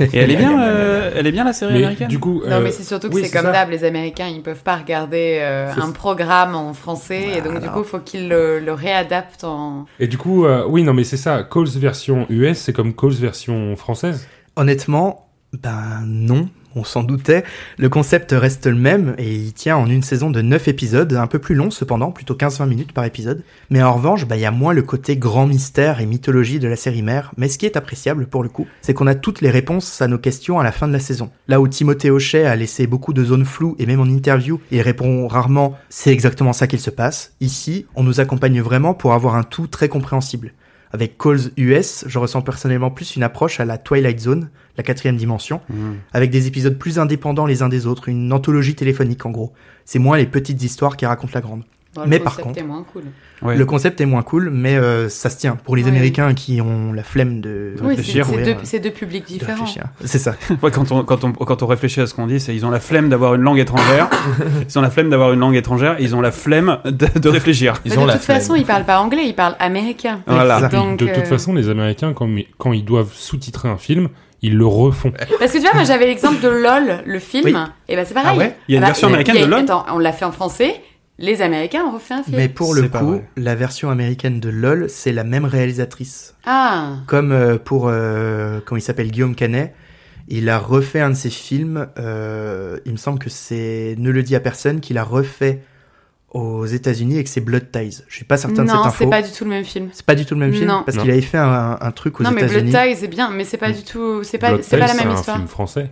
Et elle est bien, euh, elle est bien la série Mais américaine. du coup, Non, euh, mais c'est surtout que oui, c'est comme d'hab, les Américains, ils peuvent pas regarder euh, un programme en français, et donc du coup, il faut qu'ils le, le réadaptent en... Et du coup, euh, oui, non, mais c'est ça. Calls version US, c'est comme Calls version française. Honnêtement, ben non, on s'en doutait. Le concept reste le même et il tient en une saison de 9 épisodes, un peu plus long cependant, plutôt 15-20 minutes par épisode. Mais en revanche, ben, il y a moins le côté grand mystère et mythologie de la série mère. Mais ce qui est appréciable pour le coup, c'est qu'on a toutes les réponses à nos questions à la fin de la saison. Là où Timothée Hochet a laissé beaucoup de zones floues et même en interview, il répond rarement c'est exactement ça qu'il se passe. Ici, on nous accompagne vraiment pour avoir un tout très compréhensible. Avec Calls US, je ressens personnellement plus une approche à la Twilight Zone, la quatrième dimension, Mhm. avec des épisodes plus indépendants les uns des autres, une anthologie téléphonique en gros. C'est moins les petites histoires qui racontent la grande. Bon, Mais par concept contre- est moins cool. Ouais. Le concept est moins cool, mais euh, ça se tient. Pour les Ouais. Américains qui ont la flemme de Oui, réfléchir, c'est ouais, deux, euh, c'est deux publics différents. C'est ça. Ouais, quand, on, quand, on, quand on réfléchit à ce qu'on dit, c'est ils ont la flemme d'avoir une langue étrangère. ils ont la flemme d'avoir une langue étrangère. Ils ont la flemme de, de réfléchir. Ils Mais ont de la toute flemme. façon, ils parlent pas anglais, ils parlent américain. Voilà. Donc, de toute euh, façon, les Américains, quand, quand ils doivent sous-titrer un film, ils le refont. Parce que tu vois, moi j'avais l'exemple de LOL, le film, Oui. et ben c'est pareil. Ah ouais? Il y a une Ah bah, version américaine a- de LOL? Attends, on l'a fait en français, les Américains ont refait un film. Mais pour le C'est coup, la version américaine de LOL, c'est la même réalisatrice. Ah, Comme euh, pour, euh, comment il s'appelle, Guillaume Canet, il a refait un de ses films, euh, il me semble que c'est Ne le dit à personne, qu'il a refait aux États-Unis et que c'est Blood Ties. Je suis pas certain de cette non, info. c'est pas du tout le même film. C'est pas du tout le même film Non. parce Non. qu'il avait fait un, un truc aux non, mais Blood États-Unis. Ties, c'est bien, mais c'est pas du tout, c'est pas, c'est pas la Ties, même un histoire. film français.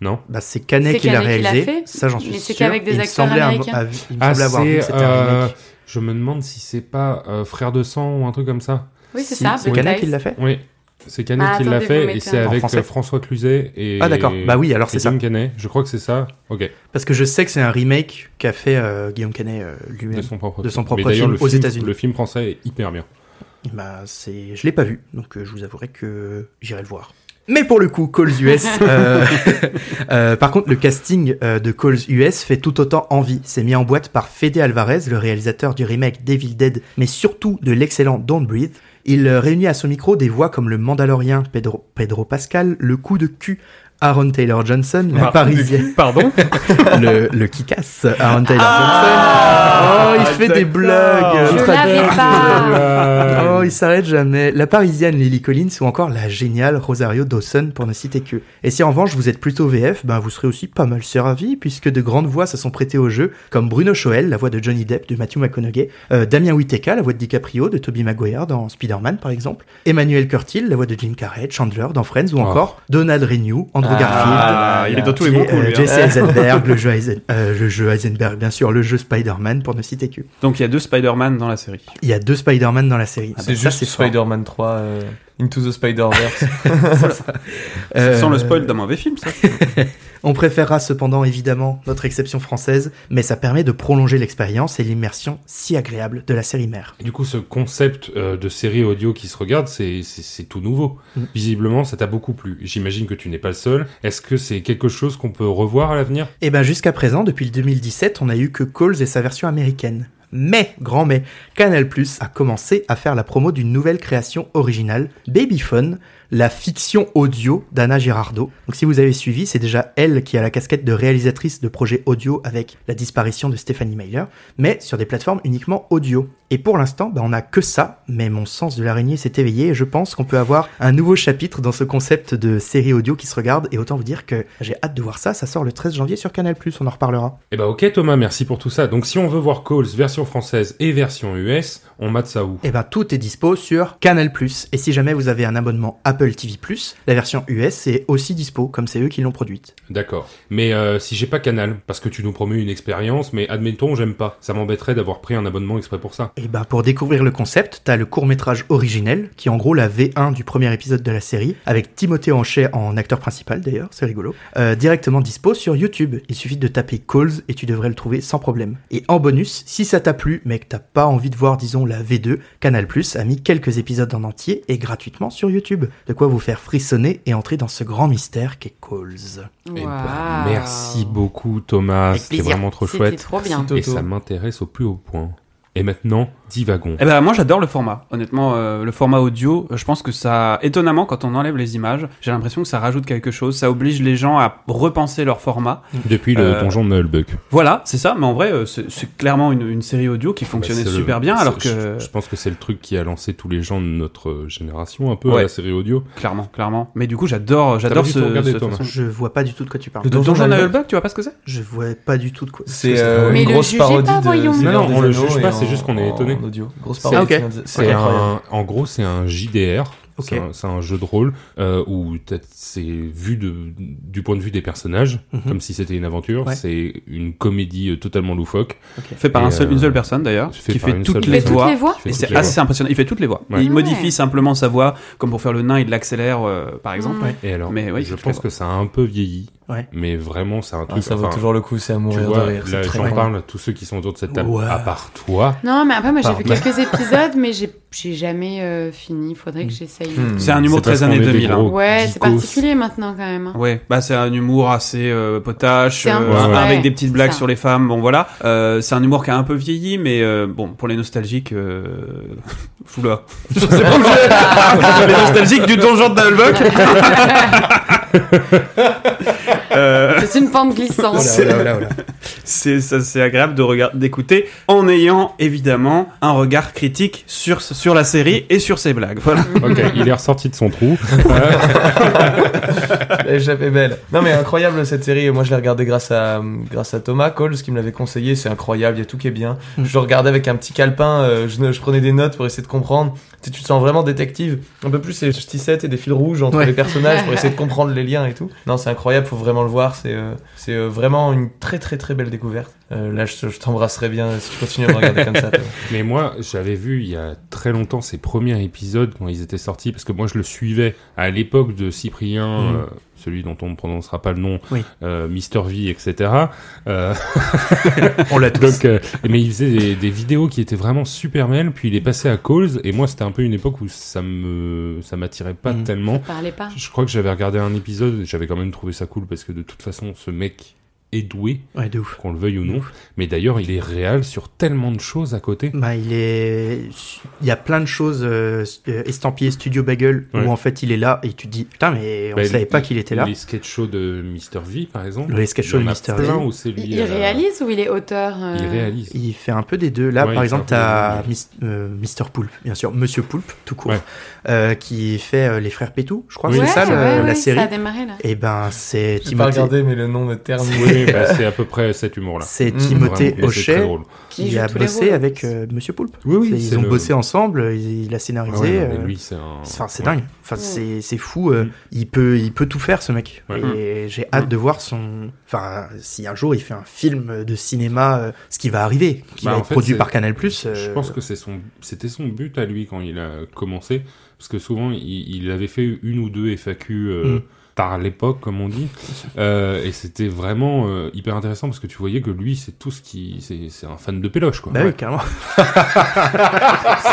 Non Bah, c'est Canet C'est qui l'a qui réalisé. fait, ça, j'en suis mais c'est sûr. qu'avec des Il acteurs américains. avoir- il me Ah, semblait avoir vu que c'est. un euh, remake. je me demande si c'est pas euh, Frère de sang ou un truc comme ça. Oui, c'est Si, ça, C'est Canet qui l'a fait Oui. C'est Canet Ah, qui l'a fait et c'est un- avec euh, François Cluzet et. Ah, d'accord. Bah oui, alors c'est ça. Guillaume Canet. Je crois que c'est ça. Ok. Parce que je sais que c'est un remake qu'a fait euh, Guillaume Canet euh, De lui-même. son propre. De son film. propre film aux États-Unis. Le film français est hyper bien. Bah, c'est, je l'ai pas vu, donc euh, je vous avouerai que j'irai le voir. Mais pour le coup, Calls US, euh, euh, par contre, le casting euh, de Calls US fait tout autant envie. C'est mis en boîte par Fede Alvarez, le réalisateur du remake Devil Dead, mais surtout de l'excellent Don't Breathe. Il euh, réunit à son micro des voix comme le Mandalorien Pedro, Pedro Pascal, le coup de cul Aaron Taylor Johnson, la Ah, parisienne, Pardon le, le qui casse Aaron Taylor Ah, Johnson. Oh, il fait des blagues. Je pas. Oh, il s'arrête jamais. La parisienne Lily Collins ou encore la géniale Rosario Dawson pour ne citer que. Et si en revanche vous êtes plutôt VF, ben vous serez aussi pas mal servi puisque de grandes voix se sont prêtées au jeu, comme Bruno Choel, la voix de Johnny Depp de Matthew McConaughey, euh, Damien Whittaker, la voix de DiCaprio de Tobey Maguire dans Spider-Man par exemple, Emmanuel Curtil, la voix de Jim Carrey, Chandler dans Friends ou Oh. encore Donald Renew, Andrew Ah, Garfield. il est dans tous les bons coups, euh, hein. Jesse Eisenberg, le jeu, Eisen- euh, le jeu Heisenberg, bien sûr, le jeu Spider-Man pour ne citer que. Donc il y a deux Spider-Man dans la série. Il y a deux Spider-Man dans la série. C'est Ça, juste. Spider-Man 3 euh, Into the Spider-Verse. Euh, Sans le spoil d'un mauvais film, ça. On préférera cependant évidemment notre exception française, mais ça permet de prolonger l'expérience et l'immersion si agréable de la série mère. Du coup, ce concept euh, de série audio qui se regarde, c'est tout nouveau. Mm. Visiblement, ça t'a beaucoup plu. J'imagine que tu n'es pas le seul. Est-ce que c'est quelque chose qu'on peut revoir à l'avenir? Et ben jusqu'à présent, depuis le 2017, on a eu que Calls et sa version américaine. Mais, grand mais, Canal Plus a commencé à faire la promo d'une nouvelle création originale, Babyphone, la fiction audio d'Anna Girardot. Donc si vous avez suivi, c'est déjà elle qui a la casquette de réalisatrice de projets audio avec la disparition de Stephanie Mailer, mais sur des plateformes uniquement audio. Et pour l'instant, bah, on a que ça, mais mon sens de l'araignée s'est éveillé et je pense qu'on peut avoir un nouveau chapitre dans ce concept de série audio qui se regarde et autant vous dire que j'ai hâte de voir ça, ça sort le 13 janvier sur Canal+, on en reparlera. Eh ben ok Thomas, merci pour tout ça. Donc si on veut voir Calls version française et version US, on mate ça où? Et ben tout est dispo sur Canal+. Et si jamais vous avez un abonnement Apple TV+, la version US est aussi dispo, comme c'est eux qui l'ont produite. D'accord. Mais euh, si j'ai pas Canal, parce que tu nous promets une expérience, mais admettons j'aime pas, ça m'embêterait d'avoir pris un abonnement exprès pour ça. Et ben pour découvrir le concept, t'as le court-métrage originel, qui est en gros la V1 du premier épisode de la série, avec Timothée Hanchet en acteur principal d'ailleurs, c'est rigolo, euh, directement dispo sur YouTube. Il suffit de taper Calls et tu devrais le trouver sans problème. Et en bonus, si ça t'a plu, mais que t'as pas envie de voir disons la V2, Canal Plus a mis quelques épisodes en entier et gratuitement sur YouTube. De quoi vous faire frissonner et entrer dans ce grand mystère qu'est Calls. Eh ben, merci beaucoup Thomas, c'était vraiment trop chouette. trop bien. Et ça m'intéresse au plus haut point. Et maintenant, divagons. Eh ben moi j'adore le format. Honnêtement, euh, le format audio, je pense que ça, étonnamment, quand on enlève les images, j'ai l'impression que ça rajoute quelque chose. Ça oblige les gens à repenser leur format. Depuis le Euh, donjon de Nullbuck. Voilà, c'est ça. Mais en vrai, euh, c'est c'est clairement une, une série audio qui fonctionnait Bah, le- super bien, alors je- que Je, pense que c'est le truc qui a lancé tous les gens de notre génération un peu Ouais. à la série audio. clairement, clairement. Mais du coup, j'adore, j'adore ce. façon- Je vois pas du tout de quoi tu parles. Le Donjon donjon Nullbuck Nullbuck, tu vois pas ce que c'est? Je vois pas du tout de quoi. C'est euh, une le grosse parodie de Non, on le juge pas, c'est en- juste qu'on est en étonné. audio. Grosse C'est- parodie. ok. C'est incroyable. un, en gros, c'est un JDR. Ok. C'est un, jeu de rôle euh, où t'as- c'est vu de, du point de vue des personnages, Mhm. comme si c'était une aventure. Ouais. C'est une comédie euh, totalement loufoque. Fait par un seul- euh, une seule personne d'ailleurs, qui fait toutes seule les Il fait personne. voix. toutes les voix qui fait Et c'est assez voix. impressionnant. Il fait toutes les voix. Ouais. Il Ouais. modifie simplement sa voix, comme pour faire le nain, il l'accélère, euh, par exemple. Mm. Et alors, Mais je pense que ça a un peu vieilli. Ouais. Mais vraiment, c'est un Ah, truc. ça vaut toujours le coup, c'est à mourir vois, de rire. j'en parle à tous ceux qui sont autour de cette table, Ouais. à part toi. Non, mais après, moi, j'ai vu quelques épisodes, mais j'ai j'ai jamais euh, fini. Faudrait que j'essaye. Hmm. C'est un humour C'est très années qu'on est des 2000. hein. Ouais, c'est particulier maintenant quand même. hein. Ouais, bah c'est un humour assez euh, potache, C'est un- euh, Ouais, ouais. avec des petites blagues sur les femmes. Bon voilà, euh, c'est un humour qui a un peu vieilli, mais euh, bon pour les nostalgiques, euh... oula, je sais pas où je- les nostalgiques du donjon de Nullbuck. Euh, C'est une pente glissante. C'est ça, c'est agréable de regarder, d'écouter, en ayant évidemment un regard critique sur sur la série et sur ses blagues. Voilà. Ok, il est ressorti de son trou. Échappée belle. Non mais incroyable cette série. Moi je l'ai regardée grâce à grâce à Thomas Coles qui me l'avait conseillé. C'est incroyable. Il y a tout qui est bien. Mm. Je le regardais avec un petit calepin. euh, je, je prenais des notes pour essayer de comprendre. Tu, te sens vraiment détective. Un peu plus c'est tissettes et des fils rouges entre Ouais. les personnages pour essayer de comprendre les liens et tout. Non c'est incroyable. Faut vraiment le voir. C'est euh, c'est euh, vraiment une très très très belle découverte. Euh, là je, je t'embrasserai bien si tu continues à me regarder comme ça. toi. Mais moi, j'avais vu il y a très longtemps ces premiers épisodes quand ils étaient sortis, parce que moi je le suivais à l'époque de Cyprien, Mhm. euh, celui dont on ne prononcera pas le nom, Oui. euh, Mister V, etc. Euh, On l'a tous. donc, euh, mais il faisait des, des vidéos qui étaient vraiment super belles. Puis il est passé à Calls, et moi, c'était un peu une époque où ça me, ça m'attirait pas Mhm. tellement. Parlez pas. Je crois que j'avais regardé un épisode, et j'avais quand même trouvé ça cool parce que de toute façon, ce mec est doué, Ouais, de ouf. qu'on le veuille ou non. Mais d'ailleurs, il est réel sur tellement de choses à côté. Bah, il est, il y a plein de choses euh, euh, estampillées Studio Bagel Ouais. où en fait il est là et tu te dis putain mais on Bah, savait les- pas qu'il était là. Les sketch shows de Mr. V, par exemple. Les sketch shows de Mr. V. où c'est lui. Il, il euh, réalise ou il est auteur euh, Il réalise. Il fait un peu des deux. Là, Ouais, par exemple, t'as euh, Mister Poulpe, bien sûr, Monsieur Poulpe, tout court, Ouais. euh, qui fait euh, les frères Pétou, je crois, Oui, c'est Ouais, ça la ouais, série. Ça a démarré là. Et ben, c'est J'ai pas regardé, mais le nom me termine. Bah, c'est à peu près cet humour-là. C'est Mmh. Timothée Hochet qui a bossé avec euh, Monsieur Poulpe. Oui, oui, Ils ont le- bossé ensemble, il, il a scénarisé. Ouais, euh, lui, c'est un. Enfin, ouais. dingue. Enfin, c'est c'est fou. euh, Mm. Il peut, il peut tout faire, ce mec. Ouais. Et j'ai hâte de voir son. Enfin, si un jour il fait un film de cinéma, euh, ce qui va arriver, qui Bah, va être fait, produit par Canal+. Je pense que c'est son, c'était son but à lui quand il a commencé, parce que souvent il, il avait fait une ou deux FAQ euh, Tard l'époque, comme on dit, euh, et c'était vraiment euh, hyper intéressant parce que tu voyais que lui, c'est tout ce qui, c'est, c'est un fan de péloche, quoi. Bah oui, carrément. C'est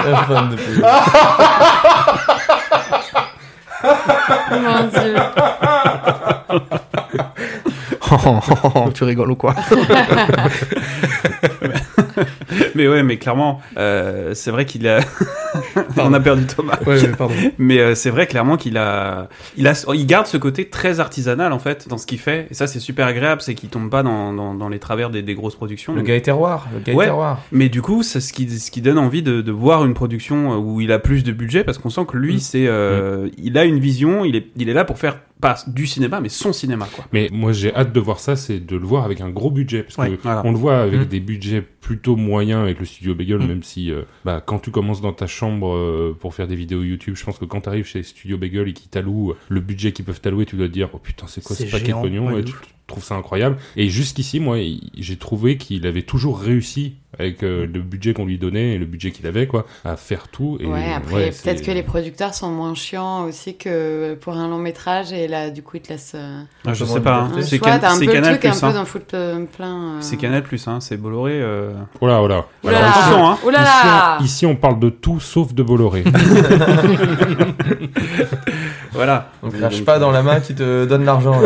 un fan de pays. Mon Dieu. tu rigoles ou quoi? Mais ouais, mais clairement, euh, c'est vrai qu'il a. On a perdu Thomas. Ouais, ouais, pardon. Mais euh, c'est vrai clairement qu'il a, il a, il garde ce côté très artisanal en fait dans ce qu'il fait. Et ça, c'est super agréable, c'est qu'il tombe pas dans, dans, dans les travers des, des grosses productions. Le gars est terroir. Le gars est terroir. Mais du coup, c'est ce qui, ce qui donne envie de, de voir une production où il a plus de budget parce qu'on sent que lui, Mm. c'est, euh, il a une vision, il est, il est là pour faire pas du cinéma, mais son cinéma quoi. Mais moi, j'ai hâte de voir ça, c'est de le voir avec un gros budget, parce Ouais, que voilà. on le voit avec Mm. des budgets plutôt moyens avec le studio Bagel, Mm. même si, euh, bah, quand tu commences dans ta chambre euh, pour faire des vidéos YouTube, je pense que quand tu arrives chez Studio Bagel et qu'ils t'allouent euh, le budget qu'ils peuvent t'allouer, tu dois te dire, oh putain, c'est quoi C'est ce paquet de pognon ouais, Et de tu trouves ça incroyable. Et jusqu'ici, moi, j'ai trouvé qu'il avait toujours réussi avec euh, le budget qu'on lui donnait et le budget qu'il avait, quoi, à faire tout. Et, Ouais, après, ouais, peut-être que les producteurs sont moins chiants aussi que pour un long métrage et là, du coup, ils te laissent. euh, Ah, je sais pas. hein. C'est Can- Canal truc un Plus. peu hein. d'un foot euh, plein. euh. C'est Canal Plus, hein. C'est Bolloré. euh. Oh là, oh là. Alors, là. hein. Ici, on, ici, on parle de tout sauf de Bolloré. Voilà. On crache pas dans la main qui te donne l'argent.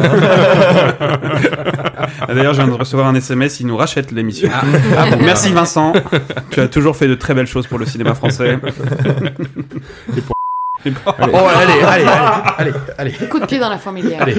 Ah, D'ailleurs, je viens de recevoir un SMS, il nous rachète l'émission. Ah bon, merci Vincent. tu as toujours fait de très belles choses pour le cinéma français. Et pour- Oh, allez, allez, allez, allez, allez. Coup de pied dans la fourmilière. Allez.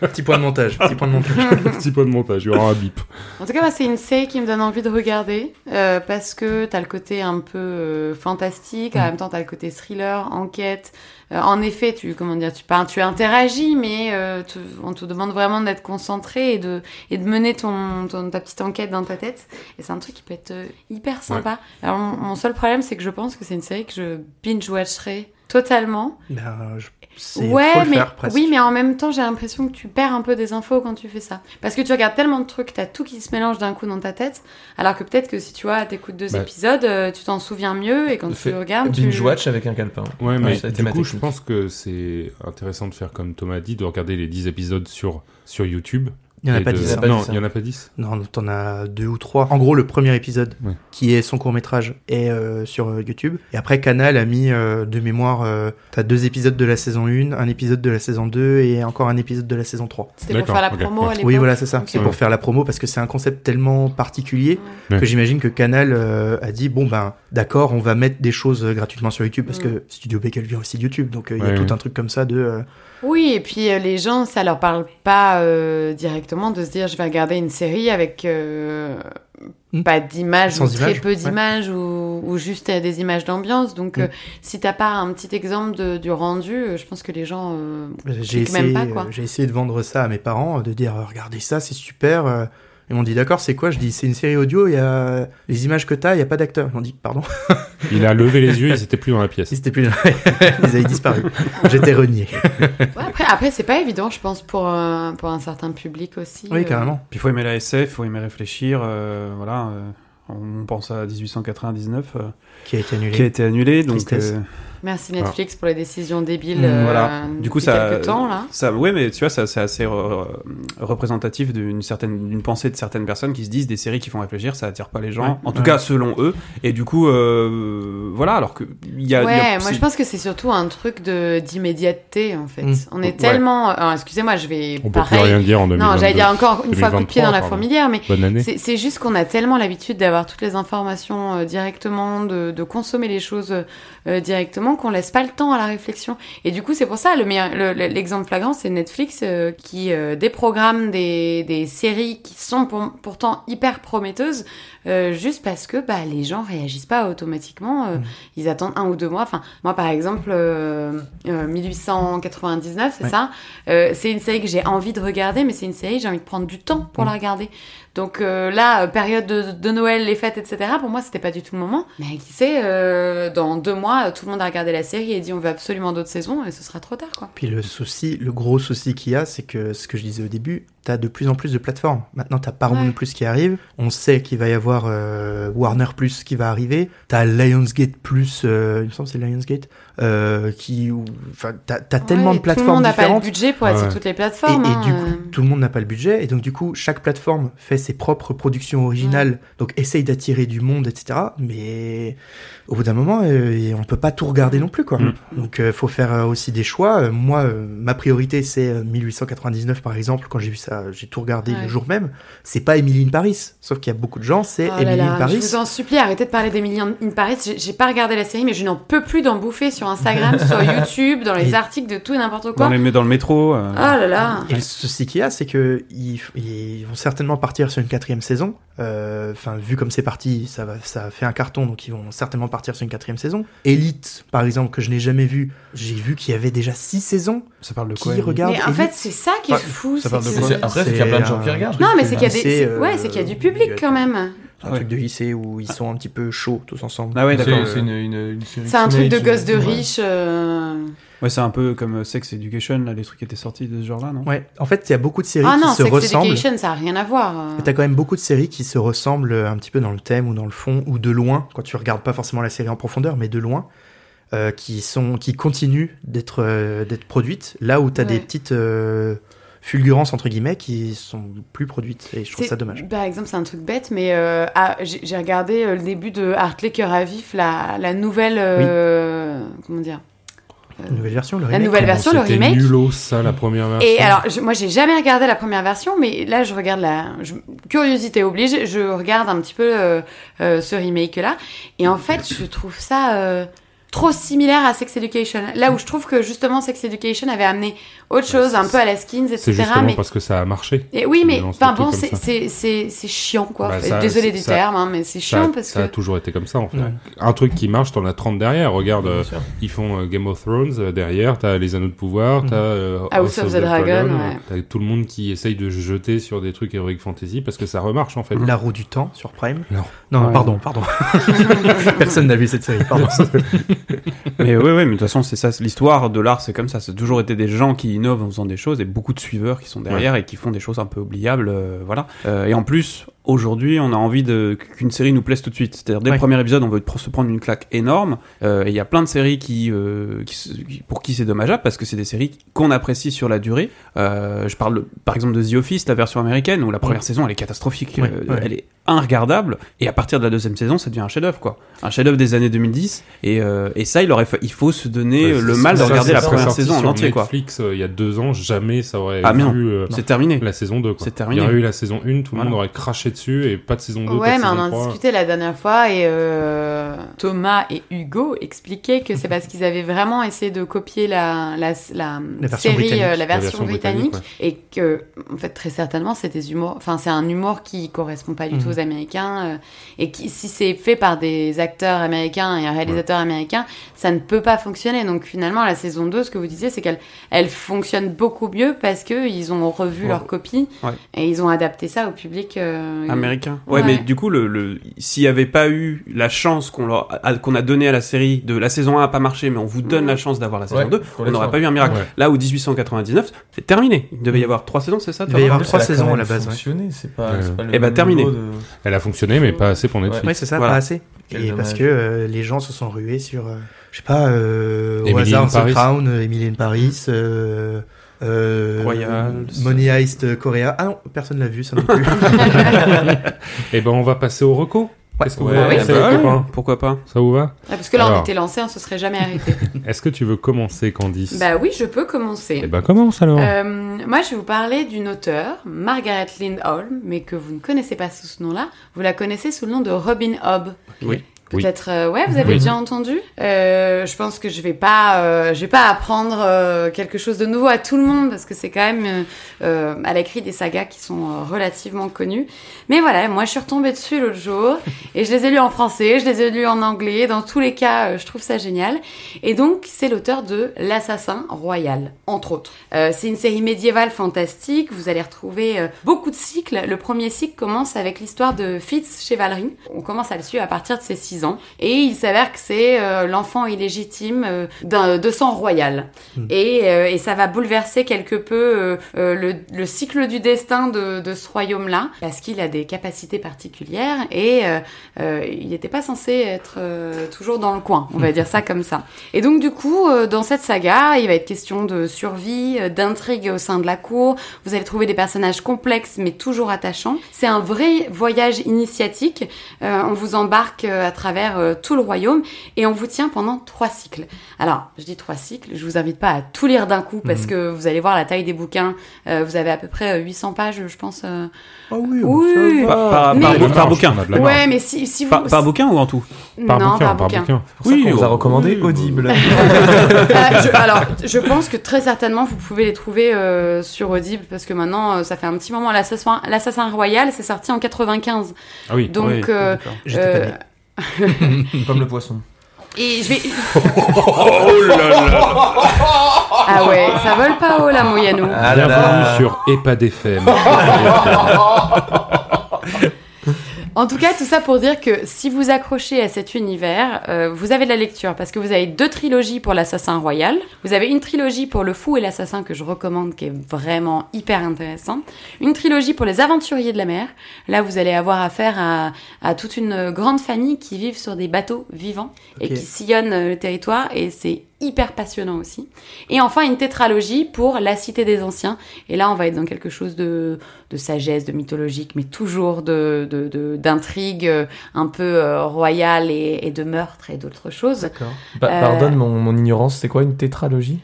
petit point de montage, petit point de montage. Petit peu de montage, il y aura un bip. En tout cas, moi, c'est une série qui me donne envie de regarder euh, parce que t'as le côté un peu euh, fantastique, en Mm. même temps t'as le côté thriller, enquête. Euh, en effet, tu comment dire, tu pas, tu interagis, mais euh, tu- on te demande vraiment d'être concentré et de et de mener ton, ton ta petite enquête dans ta tête. Et c'est un truc qui peut être euh, hyper sympa. Alors mon, mon seul problème, c'est que je pense que c'est une série que je binge watcherai totalement. Ben, je- Ouais, faut le mais faire, presque. oui, mais en même temps, j'ai l'impression que tu perds un peu des infos quand tu fais ça. Parce que tu regardes tellement de trucs, t'as tout qui se mélange d'un coup dans ta tête, alors que peut-être que si tu vois, t'écoutes deux Bah. épisodes, euh, tu t'en souviens mieux et quand Fais tu regardes, tu Binge watch avec un calepin. Ouais, mais été du coup, je pense que c'est intéressant de faire comme Thomas a dit, de regarder les 10 épisodes sur, sur YouTube. Il n'y en a Et pas de- 10. Il y en a hein. pas Non, dix, il y en a pas 10. Non, t'en as deux ou trois. En gros, le premier épisode, Ouais. qui est son court métrage, est euh, sur euh, YouTube. Et après, Canal a mis euh, de mémoire, euh, t'as deux épisodes de la saison 1, un épisode de la saison 2 et encore un épisode de la saison 3. c'était pour D'accord, faire la promo ouais. à l'époque. Oui, voilà, c'est ça. C'est pour faire la promo parce que c'est un concept tellement particulier Ouais. que j'imagine que Canal euh, a dit bon ben d'accord, on va mettre des choses gratuitement sur YouTube parce Mm. que Studio Bagel vient aussi de YouTube, donc euh, il y a Ouais, tout un truc comme ça de euh, Oui, et puis euh, les gens, ça leur parle pas euh, de se dire je vais regarder une série avec euh, Hmm. pas d'images Sans ou très peu ouais. d'images ou, ou juste euh, des images d'ambiance. Donc Hmm. euh, si t'as pas un petit exemple de, du rendu, euh, je pense que les gens J'ai essayé, j'ai essayé de vendre ça à mes parents, de dire regardez ça, c'est super. Ils m'ont dit d'accord, c'est quoi? Je dis c'est une série audio, il y a les images que t'as, il y a pas d'acteur. Ils m'ont dit pardon, Il a levé les yeux, ils étaient plus dans la pièce. ils étaient plus, ils avaient disparu. J'étais renié. Ouais, après, après c'est pas évident, je pense, pour, euh, pour un certain public aussi. Oui, euh. carrément. Puis il faut aimer la SF, il faut aimer réfléchir. euh, voilà. euh, on pense à 1899 euh, Qui a été annulé. qui a été annulé. Donc Tristesse. euh, Merci Netflix pour les décisions débiles. Mm, euh, voilà. Du coup, ça, quelques temps là. ça, ouais, mais tu vois, ça, c'est assez re- représentatif d'une certaine, d'une pensée de certaines personnes qui se disent des séries qui font réfléchir, ça attire pas les gens. Ouais. en tout Ouais. cas, selon eux. Et du coup, euh, voilà, alors que il y a, il y a- Ouais, moi je pense que c'est surtout un truc de d'immédiateté en fait. Mm. On est Ouais. tellement. alors, excusez-moi, je vais. On peut plus pareil. rien dire en 2022. Non, j'allais dire encore une fois coup de pied dans la 2023, fourmilière, mais Bonne année. c'est juste qu'on a tellement l'habitude d'avoir toutes les informations euh, directement, de, de consommer les choses euh, qu'on laisse pas le temps à la réflexion. Et du coup, c'est pour ça le l'exemple flagrant, c'est Netflix euh, qui euh, déprogramme des, séries qui sont pour- pourtant hyper prometteuses, euh, juste parce que bah, les gens réagissent pas automatiquement. euh, Ils attendent un ou deux mois. Enfin, moi, par exemple, euh, euh, 1899, c'est Ouais. ça? Euh, c'est une série que j'ai envie de regarder, mais c'est une série j'ai envie de prendre du temps pour la regarder. Donc euh, là, euh, période de, de Noël, les fêtes, etc. Pour moi, c'était pas du tout le moment. Mais qui sait, euh, dans deux mois, tout le monde a regardé la série et dit on veut absolument d'autres saisons et ce sera trop tard, quoi. Puis le souci, le gros souci qu'il y a, c'est que ce que je disais au début, t'as de plus en plus de plateformes. Maintenant, t'as Paramount Ouais. Plus qui arrive. On sait qu'il va y avoir euh, Warner Plus qui va arriver. T'as Lionsgate Plus, euh, il me semble que c'est Lionsgate, euh, qui, ou- enfin, t'as t'as tellement Ouais, de plateformes Tout le monde n'a pas le budget pour être Ouais. sur toutes les plateformes. et hein, du coup, euh. tout le monde n'a pas le budget, et donc du coup, chaque plateforme fait ses propres productions originales, donc essaye d'attirer du monde, etc. Mais au bout d'un moment, euh, on peut pas tout regarder non plus, quoi. Mm. Donc, euh, faut faire euh, aussi des choix. Euh, moi, euh, ma priorité, c'est euh, 1899, par exemple. Quand j'ai vu ça, j'ai tout regardé Ouais. le jour même. C'est pas Emily in Paris, sauf qu'il y a beaucoup de gens, c'est Oh Emily là, in Paris. Je vous en supplie, arrêtez de parler d'Emily in Paris. J'ai- J'ai pas regardé la série, mais je n'en peux plus d'en bouffer sur Instagram, sur YouTube, dans les Et- articles de tout et n'importe quoi. dans, les, dans le métro. euh, Oh là là. Et souci qu'il y a, c'est que ils, ils vont certainement partir sur une quatrième saison. Euh, Enfin, vu comme c'est parti, ça va, ça fait un carton, donc ils vont certainement partir sur une quatrième saison. Elite, par exemple, que je n'ai jamais vu, j'ai vu qu'il y avait déjà six saisons. ça parle de Qui quoi Ellie regarde Mais en Elite fait, c'est ça qui est Enfin, fou. ça parle de quoi C'est- Après, c'est qu'il y a plein de gens qui regardent. Non, mais c'est qu'il y a, des... c'est- euh, ouais, c'est qu'il y a du public y a- quand même. Un Ouais. truc de lycée où ils sont un petit peu chauds tous ensemble. Ah ouais, C'est d'accord. c'est une, une, une série C'est un truc de gosse de riche. euh. Ouais, c'est un peu comme euh, Sex Education, là, les trucs qui étaient sortis de ce genre-là, non? Ouais, en fait, il y a beaucoup de séries Ah non, qui se Sex ressemblent. Education, ça a rien à voir. euh. Et t'as quand même beaucoup de séries qui se ressemblent un petit peu dans le thème ou dans le fond ou de loin, quand tu regardes pas forcément la série en profondeur, mais de loin, euh, qui sont, qui continuent d'être euh, d'être produites. Là où t'as Ouais. des petites euh, fulgurances entre guillemets qui sont plus produites et je trouve ça dommage. Par exemple, c'est un truc bête, mais euh, ah, j'ai regardé euh, le début de Hartley Cœur à vif, la, la nouvelle. euh, Comment dire Une nouvelle version, le La remake. nouvelle version, le C'était remake. nulot, ça, la première version. Et alors, je- moi, j'ai jamais regardé la première version, mais là, je regarde la je- curiosité oblige. Je regarde un petit peu euh, euh, ce remake-là, et en fait, je trouve ça euh, trop similaire à Sex Education. Là où je trouve que justement Sex Education avait amené autre chose, un peu à la Skins, etc. C'est justement mais parce que ça a marché. et oui, mais enfin bon, c'est- ça. c'est c'est c'est chiant quoi. Bah, ça- Désolé du ça- terme, hein, mais c'est Ça, chiant a- parce ça a que toujours été comme ça en fait. Ouais. Un truc qui marche, t'en as 30 derrière. Regarde, euh, ils font euh, Game of Thrones euh, derrière, t'as les Anneaux de pouvoir, Mhm. t'as euh, House of the Dragon, ouais. t'as tout le monde qui essaye de jeter sur des trucs Heroic Fantasy parce que ça remarche en fait. La roue du temps sur Prime. Non. Non, Ouais. pardon, pardon. Personne n'a vu cette série. Pardon. Mais oui, ouais, mais de toute façon, c'est ça, l'histoire de l'art, c'est comme ça. C'est toujours été des gens qui innovent en faisant des choses et beaucoup de suiveurs qui sont derrière et qui font des choses un peu oubliables, euh, voilà. Euh, et en plus, aujourd'hui, on a envie de qu'une série nous plaise tout de suite. C'est-à-dire dès Ouais. le premier épisode, on veut se prendre une claque énorme. Euh, et il y a plein de séries qui, euh, qui se- qui- pour qui c'est dommageable parce que c'est des séries qu'on apprécie sur la durée. Euh, je parle par exemple de The Office, la version américaine, où la première saison elle est catastrophique, Ouais, Euh, ouais. elle est inregardable. Et à partir de la deuxième saison, ça devient un chef-d'œuvre, quoi. Un chef-d'œuvre des années 2010. Et, euh, et ça, il aurait, fa- il faut se donner Ouais, le mal de regarder la première saison en entier, quoi. Netflix, euh, il y a deux ans, jamais ça aurait Ah, mais non. vu euh, C'est terminé. la saison 2. quoi. C'est terminé. Il y aurait eu la saison 1, tout le Voilà. monde aurait craché dessus et pas de saison 2, Ouais, pas de mais on en 3. discutait la dernière fois et euh, Thomas et Hugo expliquaient que c'est parce qu'ils avaient vraiment essayé de copier la, la, la, La version série, britannique. euh, la version, version britannique, britannique, et que, en fait, très certainement, c'est des humours, enfin, c'est un humour qui correspond pas du tout Mhm. aux Américains euh, et qui, si c'est fait par des acteurs américains et un réalisateur américain, ça ne peut pas fonctionner. Donc finalement, la saison 2, ce que vous disiez, c'est qu'elle elle fonctionne beaucoup mieux parce que ils ont revu Ouais. leur copie Ouais. et ils ont adapté ça au public euh, Américain. Ouais, Ouais. mais du coup, le, le, s'il y avait pas eu la chance qu'on leur, a- qu'on a donnée à la série de la saison 1 a pas marché, mais on vous donne la chance d'avoir la saison Ouais, 2, on n'aurait pas eu un miracle. Ouais. Là où 1899, c'est terminé. Il devait y avoir trois saisons, c'est ça Il devait y avoir trois saisons à la base, fonctionné, c'est pas, Ouais. c'est pas le Eh ben, terminé. de- Elle a fonctionné, mais pas assez pour Netflix. Ouais, c'est ça, Voilà. pas assez. Quel Et dommage. parce que euh, les gens se sont rués sur, euh, je sais pas, euh, au Emily hasard, The Paris. Crown, euh, Emily in Paris, euh, euh, Royals. Money Heist Korea. Ah non, personne l'a vu, ça non plus. Eh ben, on va passer au reco. Ouais. Qu'est-ce que vous Ouais, oui, pensez, bah pourquoi pas Ça vous va Ah, parce que là, on était lancé, on se serait jamais arrêté. Est-ce que tu veux commencer, Candice bah oui, je peux commencer. Eh ben, commence alors. Euh, moi, je vais vous parler d'une auteure, Margaret Lindholm, mais que vous ne connaissez pas sous ce nom-là. Vous la connaissez sous le nom de Robin Hobb. Oui. Peut-être, euh, ouais, vous avez Oui. déjà entendu. Euh, je pense que je vais pas, euh, je vais pas apprendre euh, quelque chose de nouveau à tout le monde parce que c'est quand même, euh, euh, elle a écrit des sagas qui sont euh, relativement connues. Mais voilà, moi, je suis retombée dessus l'autre jour et je les ai lus en français, je les ai lus en anglais. Dans tous les cas, euh, je trouve ça génial. Et donc, c'est l'auteur de L'Assassin Royal, entre autres. Euh, c'est une série médiévale fantastique. Vous allez retrouver euh, beaucoup de cycles. Le premier cycle commence avec l'histoire de Fitz Chevalry. On commence à le suivre à partir de ses 6 ans. Et il s'avère que c'est euh, l'enfant illégitime euh, d'un- de sang royal. Et, euh, et ça va bouleverser quelque peu le, le cycle du destin de, de ce royaume-là. Parce qu'il a des capacités particulières. Et il n'était pas censé être toujours dans le coin. On va dire ça comme ça. Et donc du coup, dans cette saga, il va être question de survie, d'intrigue au sein de la cour. Vous allez trouver des personnages complexes mais toujours attachants. C'est un vrai voyage initiatique. On vous embarque à travers euh, tout le royaume et on vous tient pendant trois cycles. Alors, je dis trois cycles, je vous invite pas à tout lire d'un coup parce que vous allez voir la taille des bouquins. Euh, vous avez à peu près euh, 800 pages, je pense. euh. Ah oui, Oui. Par, par- Mais- par- On par bouquin on. Ouais, mais si, si vous... par, par bouquin ou en tout? Par non, bouquin, par par bouquin. ça qu'on vous a oh, recommandé oui. Audible. Euh, je- alors, je pense que très certainement vous pouvez les trouver euh, sur Audible parce que maintenant euh, ça fait un petit moment. L'assassin, l'assassin royal, c'est sorti en 95. Ah oui. Donc, Oui, euh, euh. Comme le poisson. et je vais. Oh là là Ah ouais, ça vole pas haut là, Moyanou. Ah Bienvenue sur EHPAD FM. En tout cas, tout ça pour dire que si vous accrochez à cet univers, euh, vous avez de la lecture parce que vous avez deux trilogies pour l'assassin royal. Vous avez une trilogie pour le fou et l'assassin que je recommande qui est vraiment hyper intéressant. Une trilogie pour les aventuriers de la mer. Là, vous allez avoir affaire à, à toute une grande famille qui vivent sur des bateaux vivants et qui sillonnent euh, le territoire et c'est hyper passionnant aussi. Et enfin, une tétralogie pour la cité des anciens. Et là, on va être dans quelque chose de, de sagesse, de mythologique, mais toujours de, de, de- d'intrigue euh, un peu euh, royale et, et de meurtre et d'autres choses. D'accord. Pa- Euh, Pardonne mon, mon ignorance, c'est quoi une tétralogie?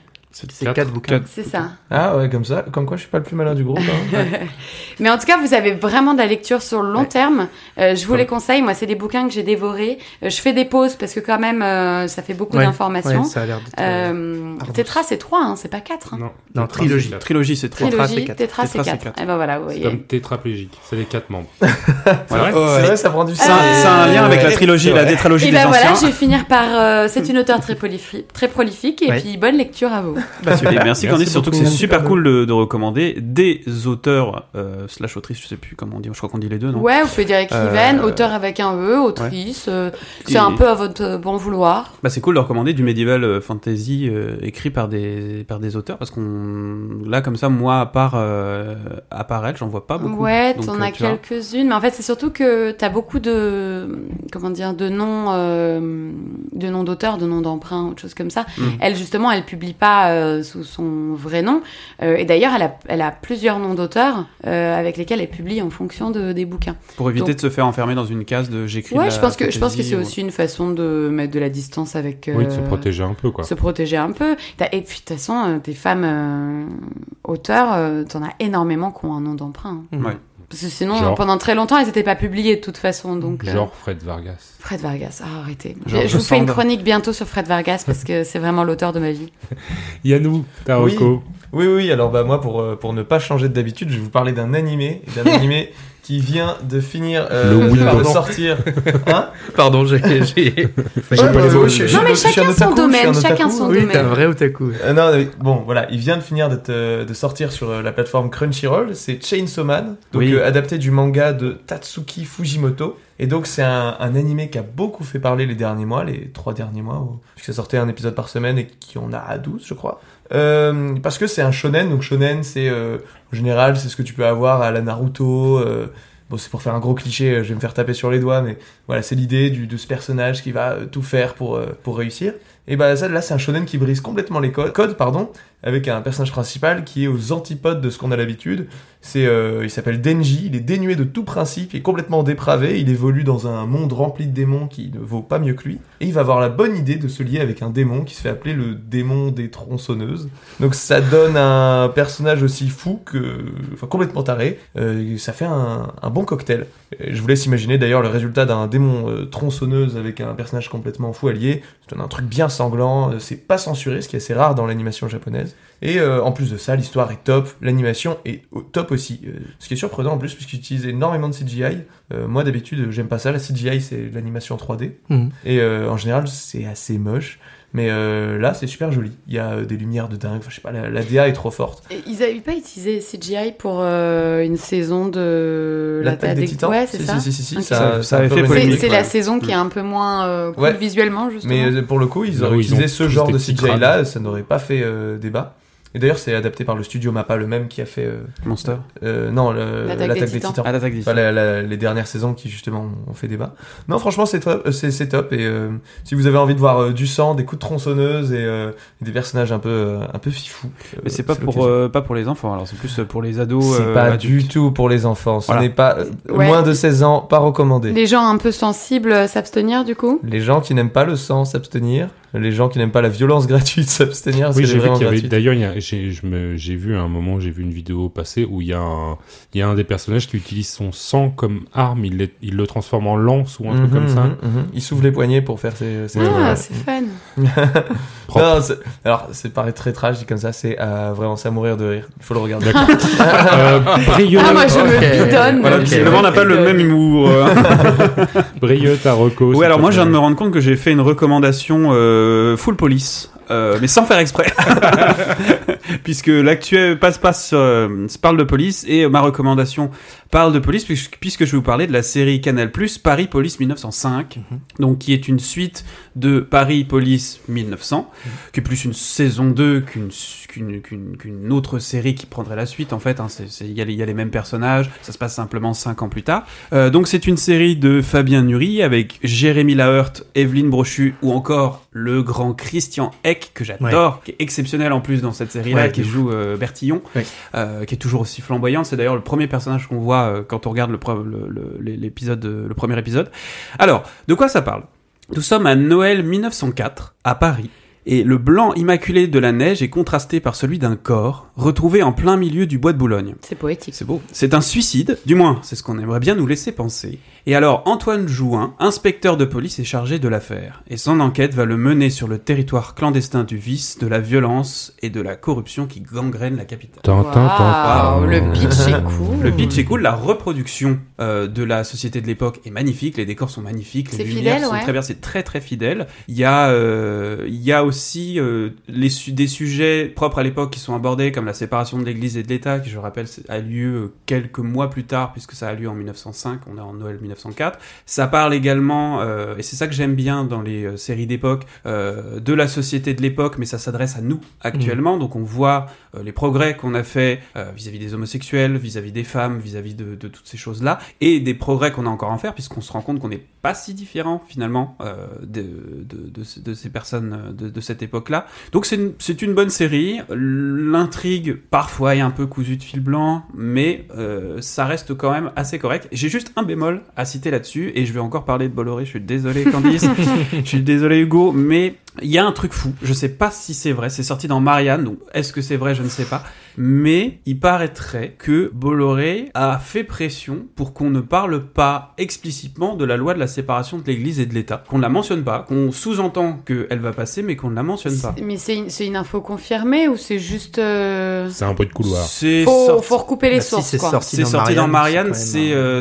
C'est quatre- quatre bouquins. C'est ça. Ah ouais, comme ça. Comme quoi, je suis pas le plus malin du groupe. hein. Mais en tout cas, vous avez vraiment de la lecture sur le long Ouais. terme. Euh, je vous les conseille. Moi, c'est des bouquins que j'ai dévorés. Euh, je fais des pauses parce que quand même, euh, ça fait beaucoup Ouais, d'informations. ouais, ça a l'air. Tétra, c'est 3, hein, c'est pas 4. Hein. Non, Non, trilogie. Trilogie, c'est trois. Tétra, c'est Trilogie, quatre. Tétra, c'est Tétra, c'est 4. quatre. Et ben voilà, vous C'est voyez. comme tétraplégique. C'est les quatre membres. Voilà. C'est vrai, ça prend du sens. un, c'est un lien avec la trilogie, la vrai. tétralogie Et des ben voilà, anciens. je vais finir par. c'est une auteure très, prolifi- très prolifique et puis bonne lecture à vous. Bah, Et super. merci Merci Candice, surtout que c'est super cool de, de recommander des auteurs euh, slash autrices, je sais plus comment on dit, je crois qu'on dit les deux, non? Ouais, vous pouvez dire écrivaine, Euh, auteur avec un E, autrice. euh, c'est Et- un peu à votre bon vouloir. Bah c'est cool de recommander du medieval euh, fantasy euh, écrit par des par des auteurs parce qu'on là comme ça moi à part euh, à part elle j'en vois pas beaucoup. Ouais, Donc, t'en euh, as quelques-unes, mais en fait c'est surtout que t'as beaucoup de comment dire de noms, euh, de noms d'auteurs, de noms d'emprunts, autre chose comme ça. Mhm. Elle justement, elle publie pas euh, sous son vrai nom, Euh, et d'ailleurs elle a, elle a plusieurs noms d'auteurs euh, avec lesquels elle publie en fonction de, des bouquins. Pour éviter Donc- de se faire enfermer dans une case de j'écris. Ouais, je pense que je pense que c'est ou- aussi une façon de mettre de la distance avec. Oui, de se protéger un peu, quoi. se protéger un peu. Et puis de toute façon, des femmes euh, auteurs, euh, t'en as énormément qui ont un nom d'emprunt. hein. Ouais. Parce que sinon, Genre pendant très longtemps, elles n'étaient pas publiées de toute façon. Donc, euh, Genre Fred Vargas. Fred Vargas, ah, arrêtez. Genre je vous fais une chronique bientôt sur Fred Vargas parce que c'est vraiment l'auteur de ma vie. Yannou, ta Oui. Oui, oui, alors bah moi, pour, euh, pour ne pas changer d'habitude, je vais vous parler d'un animé, d'un animé qui vient de finir euh, Le oui, de sortir. Hein Pardon, j'ai. j'ai- Ouais, pas les bah, mots. je- Non, mais je chacun son otaku, domaine, un chacun son Oui, domaine. t'es un vrai otaku. Euh, non, mais bon, voilà, il vient de finir d'être, euh, de sortir sur euh, la plateforme Crunchyroll. C'est Chainsaw Man, donc Oui. euh, adapté du manga de Tatsuki Fujimoto. Et donc c'est un, un animé qui a beaucoup fait parler les derniers mois, les trois derniers mois, où- puisque ça sortait un épisode par semaine et qui en a à 12, je crois. Euh, parce que c'est un shonen, donc shonen c'est euh, en général c'est ce que tu peux avoir à la Naruto. euh, bon, c'est pour faire un gros cliché, euh, je vais me faire taper sur les doigts, mais voilà, c'est l'idée de ce personnage qui va euh, tout faire pour, pour réussir. Et bah ça, là, c'est un shonen qui brise complètement les codes pardon, avec un personnage principal qui est aux antipodes de ce qu'on a l'habitude. C'est, euh, il s'appelle Denji, il est dénué de tout principe, il est complètement dépravé, il évolue dans un monde rempli de démons qui ne vaut pas mieux que lui. Et il va avoir la bonne idée de se lier avec un démon qui se fait appeler le démon des tronçonneuses. Donc ça donne un personnage aussi fou que, enfin complètement taré. Euh, ça fait un, bon cocktail. Je vous laisse imaginer d'ailleurs le résultat d'un démon euh, tronçonneuse avec un personnage complètement fou allié. Donne un truc bien sanglant. euh, C'est pas censuré, ce qui est assez rare dans l'animation japonaise. Et euh, en plus de ça, l'histoire est top, l'animation est au top aussi. Euh, ce qui est surprenant en plus, puisqu'il utilise énormément de CGI. Euh, moi d'habitude, j'aime pas ça. La CGI, c'est l'animation 3D. Mhm. Et euh, en général, c'est assez moche. Mais euh, là, c'est super joli. Il y a euh, des lumières de dingue. Enfin, je sais pas, la, la DA est trop forte. Et Ils avaient pas utilisé CGI pour euh, une saison de L'attaque des titans Ouais, c'est si, ça. si, si, si, Ok. Ça- ça avait fait. C'est polémique, c'est ouais. la saison qui est un peu moins euh, cool Ouais. visuellement, justement. Mais euh, pour le coup, ils auraient utilisé ce genre des de CGI là, ça n'aurait pas fait euh, débat. Et d'ailleurs, c'est adapté par le studio Mappa, le même qui a fait. euh, Monster. euh, non, L'attaque des des, Titans. titans. Ah, l'attaque des Enfin, la- la- les dernières saisons qui justement ont fait débat. Non, franchement, c'est top. euh, C'est, c'est top. Et euh, si vous avez envie de voir euh, du sang, des coups de tronçonneuse et euh, des personnages un peu, euh, un peu fifous. Mais c'est pas pour, euh, pas pour les enfants, alors c'est plus pour les ados. C'est euh, pas adultes. du tout pour les enfants. Ce Voilà. n'est pas euh, Ouais. moins de 16 ans, pas recommandé. Les gens un peu sensibles s'abstenir du coup? Les gens qui n'aiment pas le sang s'abstenir. Les gens qui n'aiment pas la violence gratuite s'abstenir. Oui, j'ai vu qu'il y avait. D'ailleurs, j'ai vu à un moment, j'ai vu une vidéo passer où il y a un, il y a un des personnages qui utilise son sang comme arme. Il, il le transforme en lance ou un truc Mhm, comme ça. mhm, mhm. Il s'ouvre les poignets pour faire ses. ses- Ah, c'est fun. Non, alors, c'est paraît très trash dit comme ça, c'est euh, vraiment c'est à mourir de rire. Il faut le regarder. D'accord. euh, Brieux, Ah, moi je me bidonne. Voilà, on n'a pas le même humour. euh. Brieux, ta reco. Oui, alors moi, je viens de me rendre compte que j'ai fait une recommandation euh, full police. Euh, mais sans faire exprès, puisque l'actuel passe-passe euh, parle de police et ma recommandation parle de police puisque, puisque je vais vous parler de la série Canal Paris Police 1905, donc qui est une suite de Paris Police 1900, qui est plus une saison 2 qu'une qu'une qu'une autre série qui prendrait la suite en fait. hein. Il y, a les- il y a les mêmes personnages, ça se passe simplement 5 ans plus tard. Euh, donc c'est une série de Fabien Nury avec Jérémy Laheurt, Evelyne Brochu ou encore le grand Christian Eck que j'adore, qui est exceptionnel en plus dans cette série-là, Ouais, qui joue euh, Bertillon, Ouais. euh, qui est toujours aussi flamboyante. C'est d'ailleurs le premier personnage qu'on voit euh, quand on regarde le, le- le- l'épisode, euh, le premier épisode. Alors, de quoi ça parle? Nous sommes à Noël 1904 à Paris. Et le blanc immaculé de la neige est contrasté par celui d'un corps retrouvé en plein milieu du bois de Boulogne. C'est poétique. C'est beau. C'est un suicide, du moins, c'est ce qu'on aimerait bien nous laisser penser. Et alors, Antoine Jouin, inspecteur de police, est chargé de l'affaire. Et son enquête va le mener sur le territoire clandestin du vice, de la violence et de la corruption qui gangrène la capitale. Tan. Waouh, le pitch est cool. Le pitch est cool, la reproduction euh, de la société de l'époque est magnifique, les décors sont magnifiques, les lumières fidèle, sont ouais. très bien, c'est très très fidèle. Il y a, euh, il y a aussi euh, les su- des sujets propres à l'époque qui sont abordés, comme la séparation de l'Église et de l'État, qui je rappelle a lieu quelques mois plus tard, puisque ça a lieu en 1905, on est en Noël 1904. Ça parle également, euh, et c'est ça que j'aime bien dans les euh, séries d'époque, euh, de la société de l'époque, mais ça s'adresse à nous actuellement, donc on voit les progrès qu'on a fait vis-à-vis des homosexuels, vis-à-vis des femmes, vis-à-vis de, de toutes ces choses-là, et des progrès qu'on a encore à faire, puisqu'on se rend compte qu'on n'est pas si différent finalement de, de, de, ce- de ces personnes de, cette époque-là. Donc c'est une, une bonne série. L'intrigue parfois est un peu cousue de fil blanc, mais ça reste quand même assez correct. J'ai juste un bémol à citer là-dessus, et je vais encore parler de Bolloré. Je suis désolé Candice, je suis désolé Hugo, mais il y a un truc fou. Je sais pas si c'est vrai. C'est sorti dans Marianne, donc est-ce que c'est vrai Je ne sais pas. Mais il paraîtrait que Bolloré a fait pression pour qu'on ne parle pas explicitement de la loi de la séparation de l'Église et de l'État, qu'on ne la mentionne pas, qu'on sous-entend qu'elle va passer, mais qu'on ne la mentionne pas. Mais c'est une, info confirmée ou c'est juste. euh, C'est un bruit de couloir. Faut, sorti- faut recouper les Bah, si sources, c'est sorti C'est dans sorti dans Marianne, c'est euh,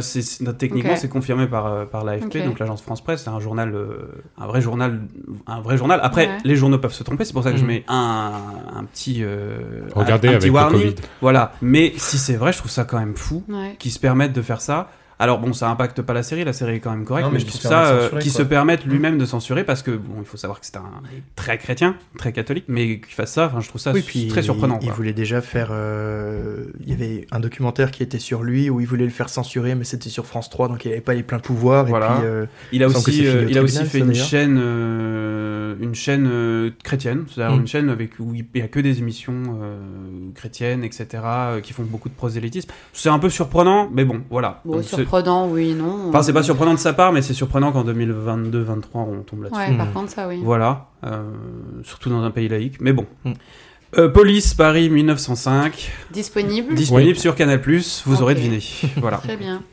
techniquement c'est confirmé par euh, par l'AFP, donc l'agence France Presse, c'est un journal, euh, un vrai journal, un vrai journal. Après, Ouais. les journaux peuvent se tromper, c'est pour ça que je Mhm. mets un, un petit euh, Regardez un, un avec petit. Covid. Voilà, mais si c'est vrai, je trouve ça quand même fou Ouais. qu'ils se permettent de faire ça. Alors bon, ça impacte pas la série, la série est quand même correcte, Non, mais mais, je qui trouve se permet ça euh, qui se permette lui-même de censurer parce que bon, il faut savoir que c'est un très chrétien, très catholique, mais qu'il fasse ça, enfin, je trouve ça Oui, puis très surprenant. Il, quoi. voulait déjà faire. euh, Il y avait un documentaire qui était sur lui où il voulait le faire censurer, mais c'était sur France 3, donc il n'avait pas les pleins pouvoirs. Voilà. Et puis, euh, Il a Il que aussi, euh, il a aussi fait ça, une chaîne, euh, une chaîne euh, chrétienne, c'est-à-dire Mm. une chaîne avec où il y a que des émissions euh, chrétiennes, etc., euh, qui font beaucoup de prosélytisme. C'est un peu surprenant, mais bon, voilà. Bon, Donc, c'est- surprenant, oui, non. Enfin, c'est pas surprenant de sa part, mais c'est surprenant qu'en 2022-23 on tombe là-dessus. Ouais, par contre, ça, oui. Voilà, euh, surtout dans un pays laïque, mais bon. Mm. Euh, Police Paris 1905, Disponible disponible sur Canal+, vous aurez deviné. voilà. Très bien.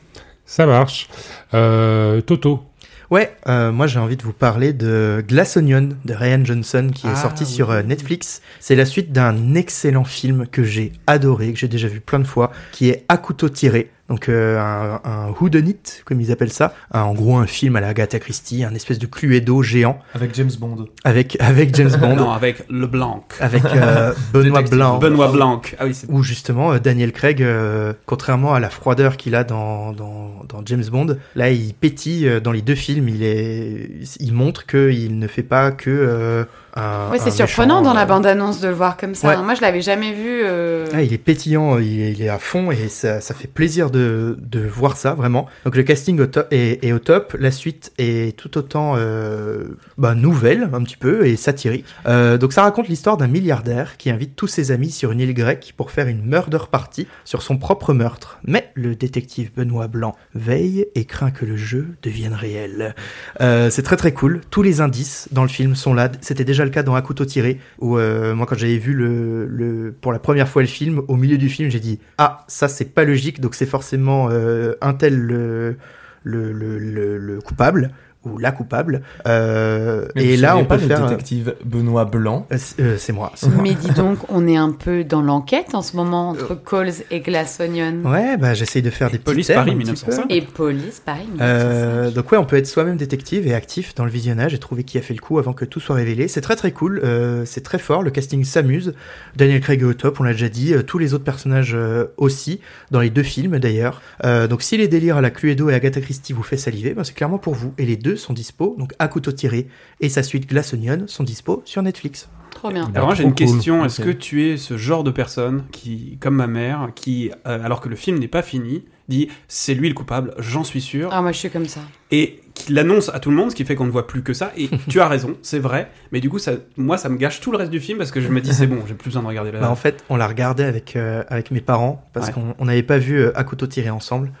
Ça marche. Euh, Toto. Ouais, euh, moi j'ai envie de vous parler de Glass Onion de Ryan Johnson qui est Ah, sorti oui. sur euh, Netflix. C'est la suite d'un excellent film que j'ai adoré, que j'ai déjà vu plein de fois, qui est À couteau tiré. Donc euh, un, un whodunit, comme ils appellent ça. Un- en gros un film à la Agatha Christie, un espèce de Cluedo géant Avec James Bond. avec, avec James Bond, Non, avec Le Blanc. avec euh, Benoît. Blanc. Benoît Blanc. Ah oui, c'est Où justement euh, Daniel Craig, euh, contrairement à la froideur qu'il a dans, dans, dans James Bond, là il pétille euh, dans les deux films. Il est, il montre qu'il ne fait pas que euh, un. Ouais, c'est surprenant méchant, dans la euh, bande-annonce de le voir comme ça. Ouais. hein. Moi, je l'avais jamais vu. euh, Ah, il est pétillant, il est, il est à fond et ça, ça fait plaisir de, de voir ça vraiment. Donc le casting au est, est au top, la suite est tout autant euh, bah, nouvelle un petit peu et satirique. Euh, donc ça raconte l'histoire d'un milliardaire qui invite tous ses amis sur une île grecque pour faire une murder party sur son propre meurtre. Mais le détective Benoît Blanc veille et craint que le jeu devienne réel. C'est très très cool. Tous les indices dans le film sont là. C'était déjà le cas dans Un couteau tiré, où euh, moi quand j'avais vu le, pour la première fois le film, au milieu du film, j'ai dit ah ça c'est pas logique, donc c'est forcément euh, un tel le, le, le, le coupable ou la coupable. Euh, et là on pas peut le faire. détective Benoît Blanc? Euh, c'est euh, c'est moi. c'est moi. Mais dis donc, on est un peu dans l'enquête en ce moment entre Coles et Glass Onion. Ouais, bah j'essaye de faire des petits Police thèmes Paris un petit 1905. peu. Et Police, pareil. Euh, donc ouais, on peut être soi-même détective et actif dans le visionnage et trouver qui a fait le coup avant que tout soit révélé. C'est très très cool, euh, c'est très fort, le casting s'amuse. Daniel Craig est au top, on l'a déjà dit, euh, tous les autres personnages euh, aussi, dans les deux films d'ailleurs. Euh, donc si les délires à la Cluedo et Agatha Christie vous fait saliver, ben, c'est clairement pour vous. Et les deux sont dispo, donc à couteau tiré et sa suite Glass Onion sont dispo sur Netflix. Trop bien. Alors moi j'ai une cool. question, est-ce que tu es ce genre de personne qui, comme ma mère, qui, euh, alors que le film n'est pas fini, dit c'est lui le coupable, j'en suis sûr, Ah, moi, je suis comme ça. et qui l'annonce à tout le monde, ce qui fait qu'on ne voit plus que ça, et tu as raison, c'est vrai, mais du coup ça, moi ça me gâche tout le reste du film parce que je me dis c'est bon, j'ai plus besoin de regarder la... Bah, en fait, on l'a regardé avec, euh, avec mes parents parce Ouais. qu'on on n'avait pas vu euh, à couteau tiré ensemble.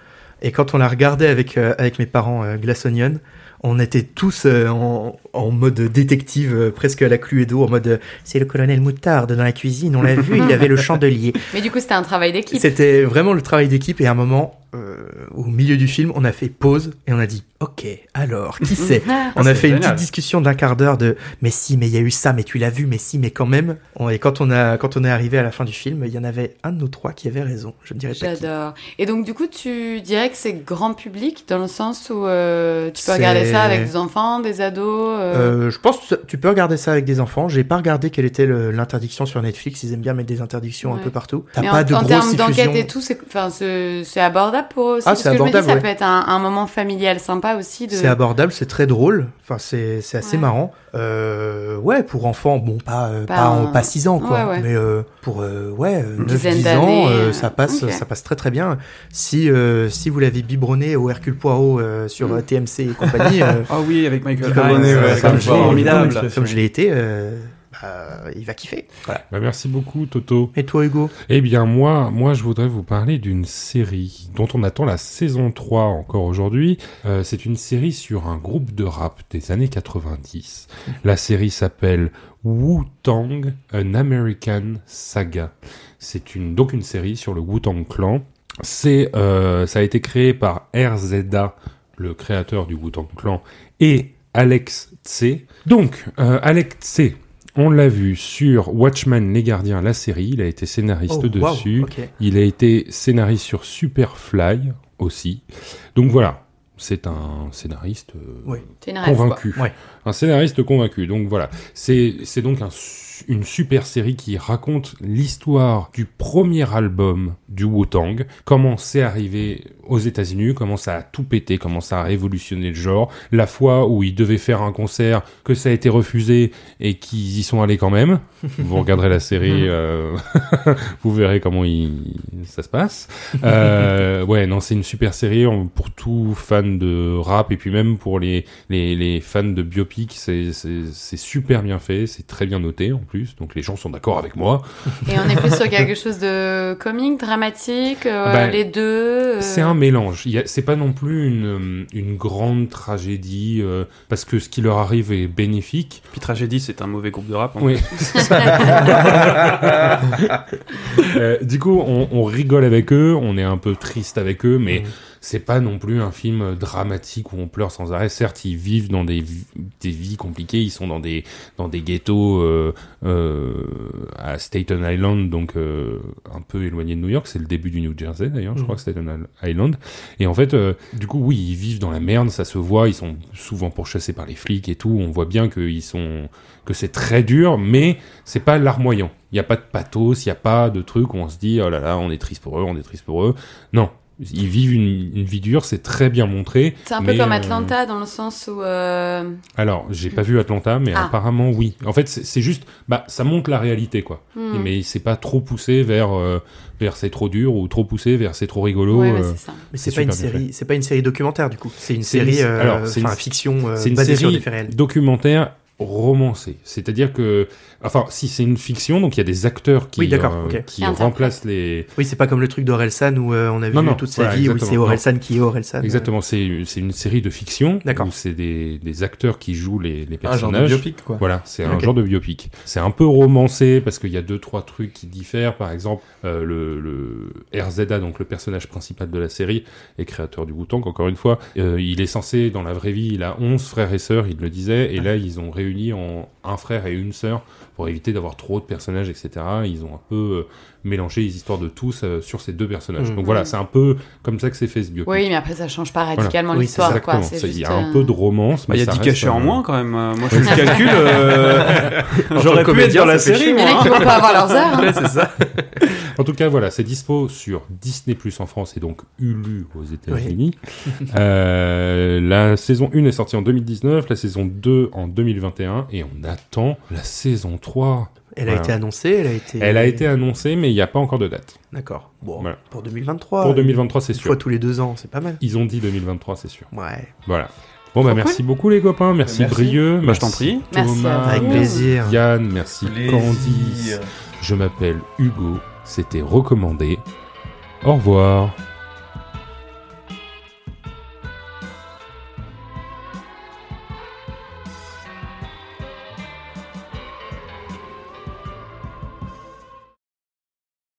Et quand on l'a regardé avec, euh, avec mes parents euh, Glass Onion, on était tous euh, en, en mode détective, euh, presque à la Cluedo, en mode c'est le colonel Moutarde dans la cuisine, on l'a vu, il avait le chandelier. Mais du coup, c'était un travail d'équipe. C'était vraiment le travail d'équipe et à un moment, euh, au milieu du film, on a fait pause et on a dit ok, alors qui c'est Ah, on a fait une petite discussion d'un quart d'heure de mais si, mais il y a eu ça, mais tu l'as vu, mais si, mais quand même. Et quand on a quand on est arrivé à la fin du film, il y en avait un de nous trois qui avait raison. Je ne dirais pas. J'adore. Et donc, du coup, tu dirais que c'est grand public dans le sens où euh, tu peux regarder ça avec des enfants, des ados. euh, je pense que tu peux regarder ça avec des enfants. J'ai pas regardé quelle était l'interdiction sur Netflix. Ils aiment bien mettre des interdictions un peu partout. T'as pas en, de en grosse termes d'enquête et tout, c'est c'est abordable pour eux aussi. Ah, parce c'est que je me dis, abordable, ça ouais. peut être un, un moment familial sympa aussi. De... C'est abordable, c'est très drôle. Enfin, c'est c'est assez Ouais. marrant. Euh, ouais, pour enfants, bon, pas Pas pas, en- un- pas 6 ans quoi, Ouais, ouais. mais euh, pour euh, ouais, 9 dizaine 10 ans, euh, euh, ça passe ça passe très très bien. Si euh, si vous l'avez biberonné au Hercule Poirot euh, sur Mm. TMC et compagnie, euh, Ah oui, avec Michael Biberonné, Hines, ouais, comme je l'ai- formidable. comme comme je l'ai été, euh, bah, il va kiffer. Voilà. Bah, merci beaucoup, Toto. Et toi Hugo? Eh bien, moi, moi, je voudrais vous parler d'une série dont on attend la saison 3 encore aujourd'hui. Euh, c'est une série sur un groupe de rap des années 90. La série s'appelle Wu-Tang, An American Saga. C'est une, donc une série sur le Wu-Tang Clan. C'est, euh, ça a été créé par RZA, le créateur du Wu-Tang Clan, et Alex Tse. Donc, euh, Alex Tse, on l'a vu sur Watchmen Les Gardiens, la série. Il a été scénariste Oh, wow, dessus. Il a été scénariste sur Superfly aussi. Donc voilà, c'est un scénariste euh, Oui. Convaincu. quoi. Ouais. Un scénariste convaincu. Donc voilà, c'est c'est donc un une super série qui raconte l'histoire du premier album du Wu-Tang, comment c'est arrivé aux États-Unis, comment ça a tout pété, comment ça a révolutionné le genre. La fois où ils devaient faire un concert, que ça a été refusé et qu'ils y sont allés quand même. Vous regarderez la série, euh, vous verrez comment il, ça se passe. Euh, ouais, non, c'est une super série pour tout fan de rap et puis même pour les les, les fans de biopic, c'est super bien fait, c'est très bien noté en plus, donc les gens sont d'accord avec moi. Et on est plus sur quelque chose de comique, dramatique, euh, Bah, les deux. euh, C'est un mélange. C'est pas non plus une, euh, une grande tragédie euh, parce que ce qui leur arrive est bénéfique. Puis Tragédie, c'est un mauvais groupe de rap. Oui. ça. Euh, du coup, on, on rigole avec eux, on est un peu triste avec eux, mais Mhm. C'est pas non plus un film dramatique où on pleure sans arrêt. Certes, ils vivent dans des, des vies compliquées, ils sont dans des dans des ghettos euh, euh, à Staten Island, donc euh, un peu éloigné de New York. C'est le début du New Jersey d'ailleurs, je crois que Staten Island. Et en fait, euh, du coup, oui, ils vivent dans la merde, ça se voit. Ils sont souvent pourchassés par les flics et tout. On voit bien qu'ils sont que c'est très dur, mais c'est pas larmoyant. Il n'y a pas de pathos, il n'y a pas de truc où on se dit oh là là, on est triste pour eux, on est triste pour eux. Non, ils vivent une, une vie dure, c'est très bien montré. C'est un peu mais, comme euh, Atlanta dans le sens où. euh, alors, j'ai pas vu Atlanta, mais Ah. apparemment oui. En fait, c'est juste, bah, ça montre la réalité, quoi. hmm. Mais c'est pas trop poussé vers euh, vers c'est trop dur ou trop poussé vers c'est trop rigolo. Ouais, ouais, euh, c'est ça. Mais C'est c'est pas une série, c'est pas une série documentaire du coup. C'est une série, une- euh, alors, c'est enfin une- fiction euh, c'est une basée sur série des faits réels. documentaire romancé. C'est-à-dire que, enfin, si c'est une fiction, donc il y a des acteurs qui, Oui, d'accord, euh, ok. qui remplacent les. Oui, c'est pas comme le truc d'Orelsan où euh, on a vu Non, non, toute sa voilà, vie où c'est. Orelsan qui est Orelsan. Exactement, c'est c'est une série de fiction D'accord. où c'est des, des acteurs qui jouent les, les Un genre de personnages. biopic, quoi. Voilà, c'est un genre de biopic. C'est un peu romancé parce qu'il y a deux trois trucs qui diffèrent. Par exemple, euh, le, le RZA, donc le personnage principal de la série et créateur du Wu-Tang, encore une fois, euh, il est censé dans la vraie vie, il a 11 frères et sœurs, il le disait, et là ils ont réuni en un frère et une sœur pour éviter d'avoir trop de personnages, etc. Ils ont un peu euh, mélangé les histoires de tous euh, sur ces deux personnages. Mhm. Donc voilà, c'est un peu comme ça que c'est fait ce biopic. Oui, mais après, ça change pas radicalement l'histoire, Il y a un euh, peu de romance, Bah, il y a ça 10 reste, cachets en euh, moins quand même. Euh, Moi, je fais le calcul. euh, tant J'aurais pu être dans la série, Il y en a qui vont pas avoir leurs heures. hein. Ouais, c'est ça. En tout cas, voilà, c'est dispo sur Disney Plus en France et donc Hulu aux États-Unis. Euh, la saison 1 est sortie en 2019, la saison 2 en 2021 et on attend la saison 3. Elle a été annoncée, elle a été. Elle a été annoncée, mais il n'y a pas encore de date. D'accord. Bon, Voilà. pour 2023. Pour 2023, c'est Une sûr. fois tous les deux ans, c'est pas mal. Ils ont dit 2023, c'est sûr. Ouais. Voilà. Bon, bah merci beaucoup les copains, merci, Merci. Brieux, Bah, je t'en prie. Merci Avec plaisir. Yann, merci Candice. Je m'appelle Hugo, c'était recommandé. Au revoir.